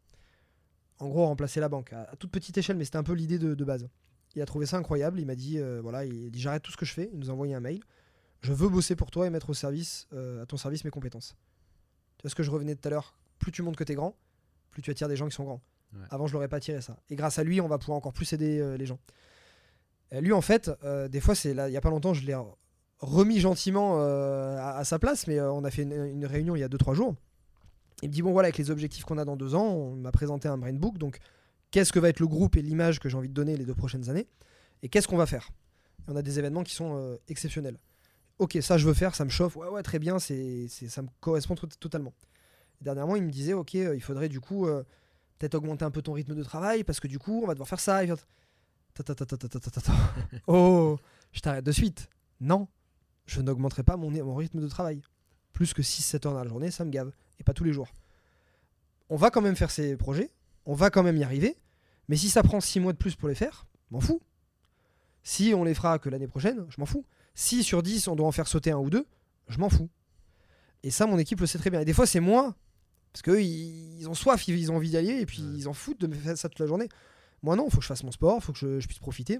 En gros, remplacer la banque à, toute petite échelle, mais c'était un peu l'idée de, base. Il a trouvé ça incroyable. Il m'a dit euh, voilà, il dit j'arrête tout ce que je fais. Il nous a envoyé un mail. Je veux bosser pour toi et mettre au service, euh, à ton service mes compétences. Tu vois ce que je revenais tout à l'heure? Plus tu montres que tu es grand, plus tu attires des gens qui sont grands. Avant, je l'aurais pas tiré ça. Et grâce à lui, on va pouvoir encore plus aider euh, les gens. Lui, en fait, des fois, c'est là, il y a pas longtemps, je l'ai remis gentiment à, à, sa place, mais on a fait une, une, réunion il y a 2-3 jours. Il me dit bon voilà, avec les objectifs qu'on a dans deux ans, on m'a présenté un brain book. Donc, qu'est-ce que va être le groupe et l'image que j'ai envie de donner les deux prochaines années Et qu'est-ce qu'on va faire? Et On a des événements qui sont exceptionnels. Ok, ça je veux faire, ça me chauffe. Ouais, ouais, très bien, c'est, ça me correspond totalement. dernièrement, il me disait ok, il faudrait du coup peut-être augmenter un peu ton rythme de travail parce que du coup, on va devoir faire ça. Oh, je t'arrête de suite. Non, je n'augmenterai pas mon, mon rythme de travail. Plus que 6-7 heures dans la journée, ça me gave. Et pas tous les jours. On va quand même faire ces projets, on va quand même y arriver, mais si ça prend 6 mois de plus pour les faire, m'en fous. Si on les fera que l'année prochaine, je m'en fous. Si sur 10 on doit en faire sauter un ou deux, je m'en fous. Et ça, mon équipe le sait très bien. Et des fois, c'est moi parce qu'eux, ils, ont soif, ils, ont envie d'y aller, et puis ils en foutent de me faire ça toute la journée. Moi, non, il faut que je fasse mon sport, il faut que je, puisse profiter.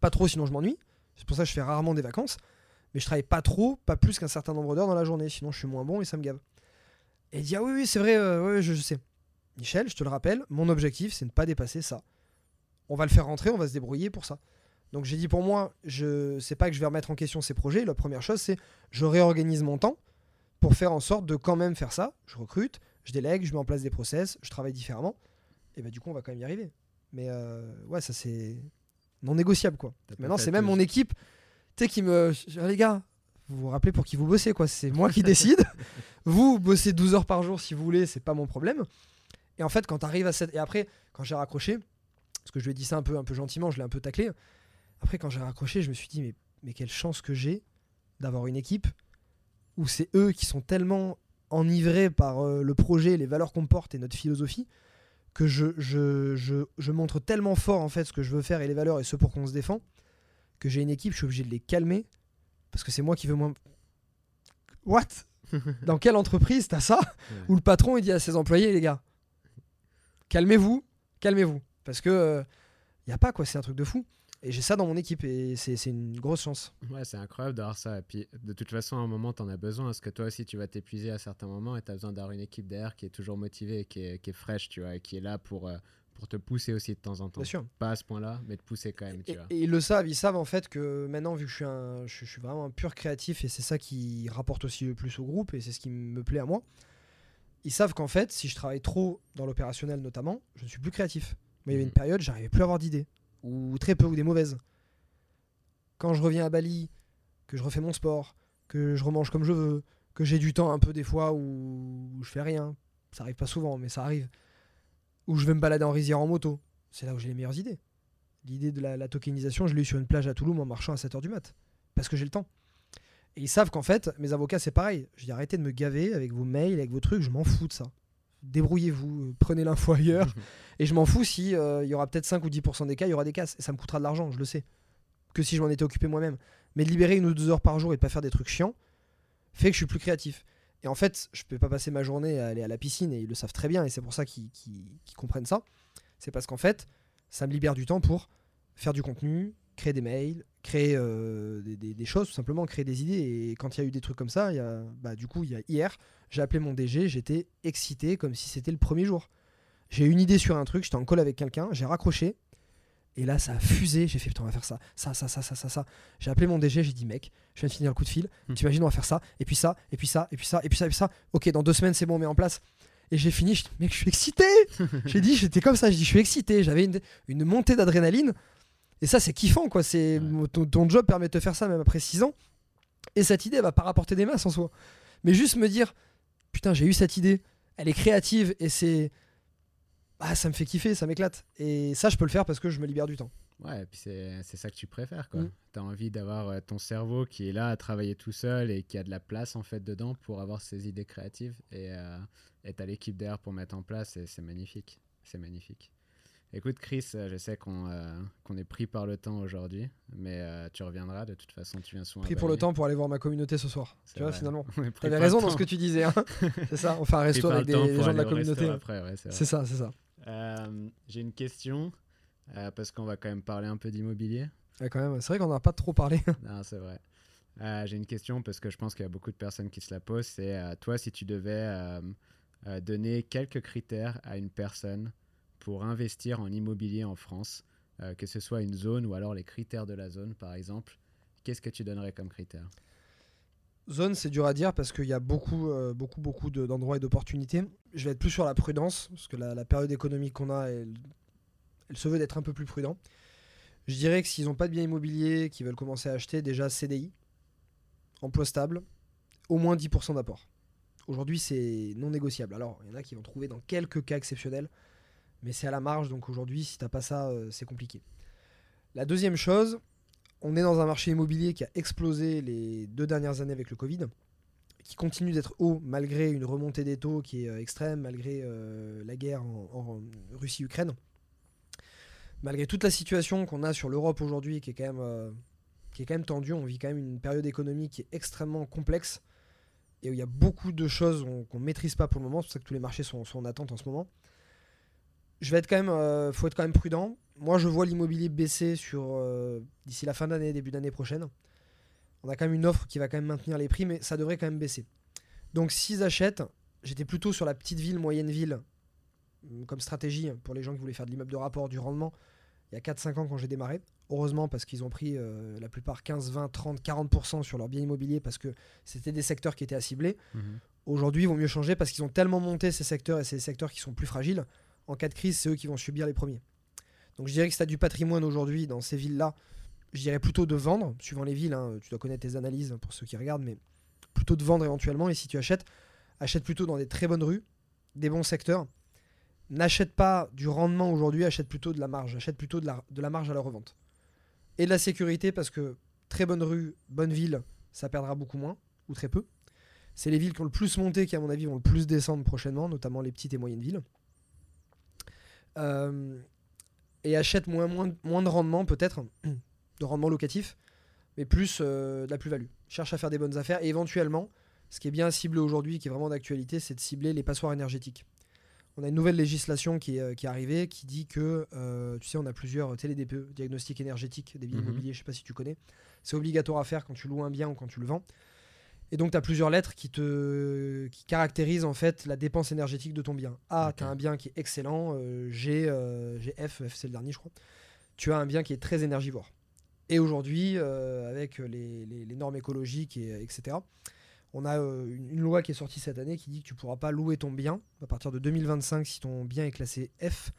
Pas trop, sinon je m'ennuie. C'est pour ça que je fais rarement des vacances. Mais je travaille pas trop, pas plus qu'un certain nombre d'heures dans la journée, sinon je suis moins bon et ça me gave. Et il dit Ah oui, oui, c'est vrai, euh, je, sais. Michel, je te le rappelle, mon objectif, c'est ne pas dépasser ça. On va le faire rentrer, on va se débrouiller pour ça. Donc j'ai dit pour moi, je sais pas que je vais remettre en question ces projets. La première chose, c'est je réorganise mon temps pour faire en sorte de quand même faire ça. Je recrute, je délègue, je mets en place des process, je travaille différemment. Et bah du coup, on va quand même y arriver. Mais euh, ouais, ça c'est non négociable quoi. Maintenant, c'est même mon équipe, tu sais, qui me. Les gars, vous vous rappelez pour qui vous bossez quoi. C'est moi qui décide. vous bossez 12 heures par jour si vous voulez, c'est pas mon problème. Et en fait, quand tu arrives à cette. Et après, quand j'ai raccroché, parce que je lui ai dit ça un peu, un peu gentiment, je l'ai un peu taclé. Après, quand j'ai raccroché, je me suis dit, mais, mais quelle chance que j'ai d'avoir une équipe où c'est eux qui sont tellement enivrés par euh, le projet, les valeurs qu'on porte et notre philosophie, que je, je, je, je, montre tellement fort en fait ce que je veux faire et les valeurs et ce pour qu'on se défend, que j'ai une équipe, je suis obligé de les calmer, parce que c'est moi qui veux moins... What? Dans quelle entreprise t'as ça? Où le patron il dit à ses employés, les gars, calmez-vous, calmez-vous, parce que il euh, y a pas quoi, c'est un truc de fou. Et j'ai ça dans mon équipe et c'est une grosse chance. Ouais, c'est incroyable d'avoir ça. Et puis, de toute façon, à un moment, tu en as besoin. Parce que toi aussi, tu vas t'épuiser à certains moments et tu as besoin d'avoir une équipe derrière qui est toujours motivée, qui est, qui est fraîche, tu vois, et qui est là pour, euh, pour te pousser aussi de temps en temps. Bien sûr. Pas à ce point-là, mais te pousser quand même, tu et, vois. Et ils le savent. Ils savent en fait que maintenant, vu que je suis, un, je, suis vraiment un pur créatif et c'est ça qui rapporte aussi le plus au groupe et c'est ce qui me plaît à moi, ils savent qu'en fait, si je travaille trop dans l'opérationnel notamment, je ne suis plus créatif. Mais il y avait une mmh. période, j'arrivais plus à avoir d'idées. Ou très peu, ou des mauvaises quand je reviens à Bali, que je refais mon sport, que je remange comme je veux, que j'ai du temps un peu des fois où je fais rien, ça arrive pas souvent, mais ça arrive, où je vais me balader en rizière en moto, c'est là où j'ai les meilleures idées. L'idée de la, tokenisation, je l'ai eu sur une plage à Toulouse en marchant à 7h du mat, parce que j'ai le temps. Et ils savent qu'en fait, mes avocats, c'est pareil. Je dis arrêtez de me gaver avec vos mails, avec vos trucs, je m'en fous de ça. Débrouillez-vous, euh, prenez l'info ailleurs. et je m'en fous si euh, il y aura peut-être 5 ou 10% des cas, il y aura des casses. Et ça me coûtera de l'argent, je le sais que si je m'en étais occupé moi-même. Mais de libérer une ou deux heures par jour et de pas faire des trucs chiants fait que je suis plus créatif. Et en fait, je peux pas passer ma journée à aller à la piscine et ils le savent très bien et c'est pour ça qu'ils comprennent ça. C'est parce qu'en fait, ça me libère du temps pour faire du contenu, créer des mails, créer euh, des, choses, tout simplement créer des idées. Et quand il y a eu des trucs comme ça, y a, bah, du coup, il y a hier, j'ai appelé mon DG, j'étais excité comme si c'était le premier jour. J'ai une idée sur un truc, j'étais en call avec quelqu'un, j'ai raccroché, et là, ça a fusé. J'ai fait, putain, on va faire ça, ça, ça, ça, ça, ça, ça. J'ai appelé mon DG, j'ai dit, mec, je viens de finir le coup de fil. tu hmm. T'imagines, on va faire ça, et puis ça, et puis ça, et puis ça, et puis ça, et puis ça. Ok, dans deux semaines, c'est bon, on met en place. Et j'ai fini, je dis, mec, je suis excité. j'ai dit, j'étais comme ça, je dis, je suis excité. J'avais une, une, montée d'adrénaline. Et ça, c'est kiffant, quoi. C'est ton, job permet de te faire ça même après six ans. Et cette idée, elle va pas rapporter des masses en soi. Mais juste me dire, putain, j'ai eu cette idée. Elle est créative et c'est ah, ça me fait kiffer, ça m'éclate. Et ça, je peux le faire parce que je me libère du temps. Ouais, et puis c'est ça que tu préfères, quoi. Mm. Tu as envie d'avoir euh, ton cerveau qui est là à travailler tout seul et qui a de la place, en fait, dedans pour avoir ses idées créatives. Et euh, tu as l'équipe derrière pour mettre en place et c'est magnifique. C'est magnifique. Écoute, Chris, euh, je sais qu'on euh, qu'on est pris par le temps aujourd'hui, mais tu reviendras de toute façon. Tu viens souvent. Pris pour le temps pour aller voir ma communauté ce soir. Tu vois, finalement. Tu avais raison dans ce que tu disais. Hein. c'est ça, on fait un resto avec des, gens de la communauté. c'est ça, c'est ça. Euh, j'ai une question, euh, parce qu'on va quand même parler un peu d'immobilier. quand même, c'est vrai qu'on n'a pas trop parlé. non, c'est vrai. Euh, j'ai une question parce que je pense qu'il y a beaucoup de personnes qui se la posent. C'est toi, si tu devais donner quelques critères à une personne pour investir en immobilier en France, que ce soit une zone ou alors les critères de la zone par exemple, qu'est-ce que tu donnerais comme critère? Zone, c'est dur à dire parce qu'il y a beaucoup, beaucoup, beaucoup d'endroits et d'opportunités. Je vais être plus sur la prudence parce que la, période économique qu'on a, elle, se veut d'être un peu plus prudent. Je dirais que s'ils n'ont pas de biens immobiliers, qu'ils veulent commencer à acheter, déjà CDI, emploi stable, au moins 10% d'apport. Aujourd'hui, c'est non négociable. Alors, il y en a qui vont trouver dans quelques cas exceptionnels, mais c'est à la marge, donc aujourd'hui, si tu n'as pas ça, euh, c'est compliqué. La deuxième chose, on est dans un marché immobilier qui a explosé les deux dernières années avec le Covid, qui continue d'être haut malgré une remontée des taux qui est euh, extrême, malgré euh, la guerre en, Russie-Ukraine, malgré toute la situation qu'on a sur l'Europe aujourd'hui qui est quand même qui est quand même tendue. On vit quand même une période économique qui est extrêmement complexe et où il y a beaucoup de choses qu'on ne maîtrise pas pour le moment. C'est pour ça que tous les marchés sont, en attente en ce moment. Je vais être quand même, euh, faut être quand même prudent. Moi, je vois l'immobilier baisser sur euh, d'ici la fin d'année, début d'année prochaine. On a quand même une offre qui va quand même maintenir les prix, mais ça devrait quand même baisser. Donc, s'ils achètent, j'étais plutôt sur la petite ville, moyenne ville, comme stratégie pour les gens qui voulaient faire de l'immeuble de rapport, du rendement il y a 4-5 ans quand j'ai démarré. Heureusement parce qu'ils ont pris euh, la plupart 15, 20, 30, 40% sur leurs biens immobiliers parce que c'était des secteurs qui étaient à cibler. Mhm. Aujourd'hui, ils vont mieux changer parce qu'ils ont tellement monté ces secteurs et ces secteurs qui sont plus fragiles. En cas de crise, c'est eux qui vont subir les premiers. Donc je dirais que si tu as du patrimoine aujourd'hui dans ces villes-là, je dirais plutôt de vendre, suivant les villes, hein, tu dois connaître tes analyses pour ceux qui regardent, mais plutôt de vendre éventuellement. Et si tu achètes, achète plutôt dans des très bonnes rues, des bons secteurs n'achète pas du rendement aujourd'hui, achète plutôt de la marge, achète plutôt de la, de la marge à la revente. Et de la sécurité parce que très bonne rue, bonne ville, ça perdra beaucoup moins, ou très peu. C'est les villes qui ont le plus monté qui, à mon avis, vont le plus descendre prochainement, notamment les petites et moyennes villes. Euh, et achète moins, moins, moins de rendement, peut-être, de rendement locatif, mais plus euh, de la plus-value. Cherche à faire des bonnes affaires et éventuellement, ce qui est bien ciblé aujourd'hui, qui est vraiment d'actualité, c'est de cibler les passoires énergétiques on a une nouvelle législation qui est, euh, qui est arrivée qui dit que, euh, tu sais, on a plusieurs TLDPE, diagnostics énergétiques des biens mhm. immobiliers, je sais pas si tu connais. C'est obligatoire à faire quand tu loues un bien ou quand tu le vends. Et donc, tu as plusieurs lettres qui, te, qui caractérisent en fait la dépense énergétique de ton bien. A, tu as un bien qui est excellent. Euh, G, F, F c'est le dernier, je crois. Tu as un bien qui est très énergivore. Et aujourd'hui, avec les, les, normes écologiques, et, etc., on a euh, une, loi qui est sortie cette année qui dit que tu ne pourras pas louer ton bien à partir de 2025 si ton bien est classé F,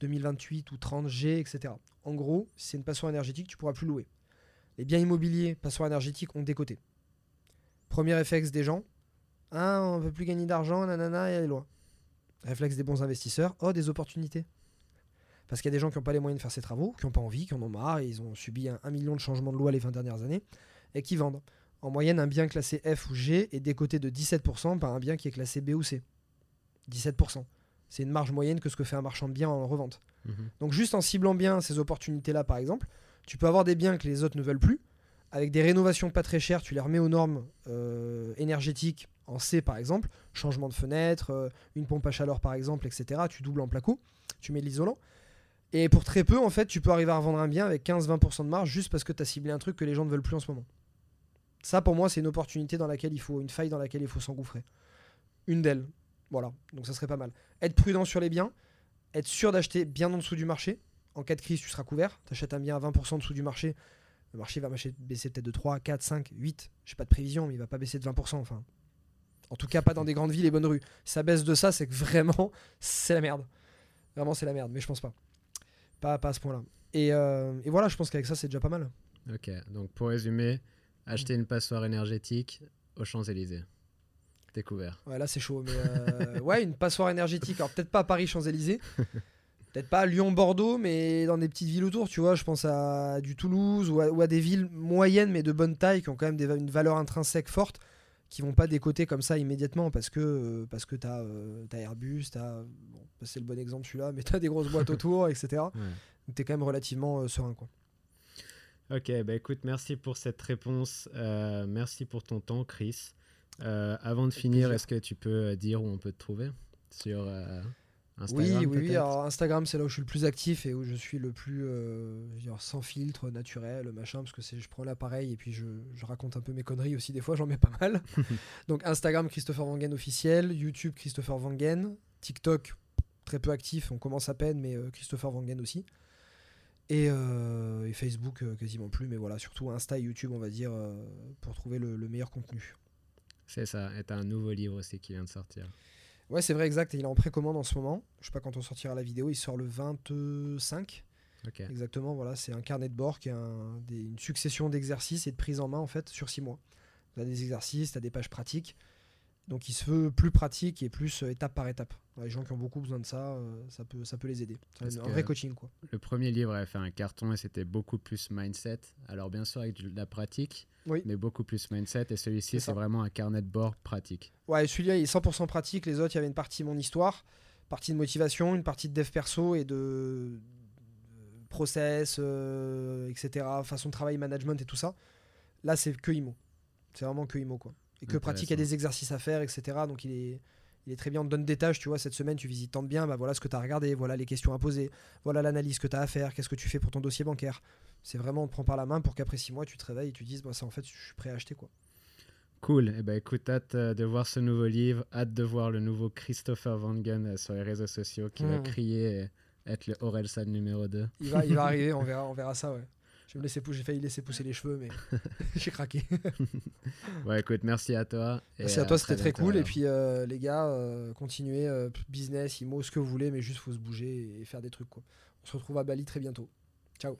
2028 ou 30 G, etc. En gros, si c'est une passoire énergétique, tu ne pourras plus louer. Les biens immobiliers, passoires énergétiques, ont décoté. Premier réflexe des gens, ah, on ne veut plus gagner d'argent, nanana, et les lois. Réflexe des bons investisseurs, oh, des opportunités. Parce qu'il y a des gens qui n'ont pas les moyens de faire ces travaux, qui n'ont pas envie, qui en ont marre, et ils ont subi un, un million de changements de loi les 20 dernières années, et qui vendent. En moyenne, un bien classé F ou G est décoté de 17% par un bien qui est classé B ou C. 17%. C'est une marge moyenne que ce que fait un marchand de biens en revente. Mhm. Donc juste en ciblant bien ces opportunités-là, par exemple, tu peux avoir des biens que les autres ne veulent plus. Avec des rénovations pas très chères, tu les remets aux normes euh, énergétiques en C, par exemple. Changement de fenêtre, euh, une pompe à chaleur, par exemple, etc. Tu doubles en placo, tu mets de l'isolant. Et pour très peu, en fait, tu peux arriver à revendre un bien avec 15-20% de marge juste parce que tu as ciblé un truc que les gens ne veulent plus en ce moment. Ça, pour moi, c'est une opportunité dans laquelle il faut, une faille dans laquelle il faut s'engouffrer. Une d'elles. Voilà, donc ça serait pas mal. Être prudent sur les biens, être sûr d'acheter bien en dessous du marché. En cas de crise, tu seras couvert. Tu achètes un bien à 20% en dessous du marché. Le marché va baisser peut-être de 3, 4, 5, 8. J'ai pas de prévision, mais il va pas baisser de 20%. Enfin, en tout cas, pas dans des grandes villes et bonnes rues. ça baisse de ça, c'est que vraiment, c'est la merde. Vraiment, c'est la merde, mais je pense pas. Pas, pas à ce point-là. Et, euh, et voilà, je pense qu'avec ça, c'est déjà pas mal. Ok, donc pour résumer, Acheter une passoire énergétique aux Champs-Élysées. Découvert. Ouais, là c'est chaud. Mais euh, ouais, une passoire énergétique. Alors peut-être pas à Paris-Champs-Élysées. peut-être pas à Lyon-Bordeaux, mais dans des petites villes autour, tu vois. Je pense à du Toulouse ou à, des villes moyennes mais de bonne taille qui ont quand même des, une valeur intrinsèque forte qui vont pas décoter comme ça immédiatement parce que, euh, parce que tu as, euh, Airbus, tu as. Bon, c'est le bon exemple celui-là, mais tu as des grosses boîtes autour, etc. Donc tu es quand même relativement serein. quoi. Ok, bah écoute, merci pour cette réponse. Euh, merci pour ton temps, Chris. Euh, avant de finir, est-ce que tu peux euh, dire où on peut te trouver sur Instagram Oui, oui, Alors Instagram, c'est là où je suis le plus actif et où je suis le plus sans filtre, naturel, machin, parce que je prends l'appareil et puis je, je, raconte un peu mes conneries aussi. Des fois, j'en mets pas mal. Donc Instagram, Christopher Wangen officiel, YouTube, Christopher Wangen, TikTok, très peu actif, on commence à peine, mais Christopher Wangen aussi. Et, Facebook quasiment plus, mais voilà, surtout Insta et YouTube, on va dire, pour trouver le, meilleur contenu. C'est ça, et t'as un nouveau livre aussi qui vient de sortir. Ouais, c'est vrai, exact. Il est en précommande en ce moment. Je sais pas quand on sortira la vidéo. Il sort le 25. Exactement, voilà. C'est un carnet de bord qui est une succession d'exercices et de prises en main, en fait, sur six mois. Tu as des exercices, tu as des pages pratiques. Donc il se veut plus pratique et plus euh, étape par étape. Les gens qui ont beaucoup besoin de ça, euh, ça, peut, ça peut les aider. C'est un vrai coaching. Quoi. Le premier livre avait fait un carton et c'était beaucoup plus mindset. Alors bien sûr avec de la pratique, mais beaucoup plus mindset. Et celui-ci, c'est vraiment un carnet de bord pratique. Ouais, celui-là, il est 100% pratique. Les autres, il y avait une partie mon histoire, partie de motivation, une partie de dev perso et de, process, euh, etc. Façon de travail, management et tout ça. Là, c'est que IMO. C'est vraiment que IMO, quoi et que pratique, il y a des exercices à faire, etc. Donc il est, il est très bien. On te donne des tâches, tu vois, cette semaine tu visites tant bien, bah voilà ce que tu as regardé, voilà les questions à poser, voilà l'analyse que tu as à faire, qu'est-ce que tu fais pour ton dossier bancaire. C'est vraiment, on te prend par la main pour qu'après six mois tu te réveilles et tu dises, bah, ça en fait, je suis prêt à acheter quoi. Cool, et eh ben, écoute, hâte euh, de voir ce nouveau livre, hâte de voir le nouveau Christopher Van Gun euh, sur les réseaux sociaux qui va mmh. crier et être le Orelsan numéro 2. Il va, il va arriver, on verra, on verra ça, ouais. J'ai failli laisser pousser les cheveux, mais j'ai craqué. ouais, écoute, merci à toi. Merci à toi, c'était très cool. Et puis, euh, les gars, euh, continuez, euh, business, IMO, ce que vous voulez, mais juste faut se bouger et faire des trucs. Quoi. On se retrouve à Bali très bientôt. Ciao.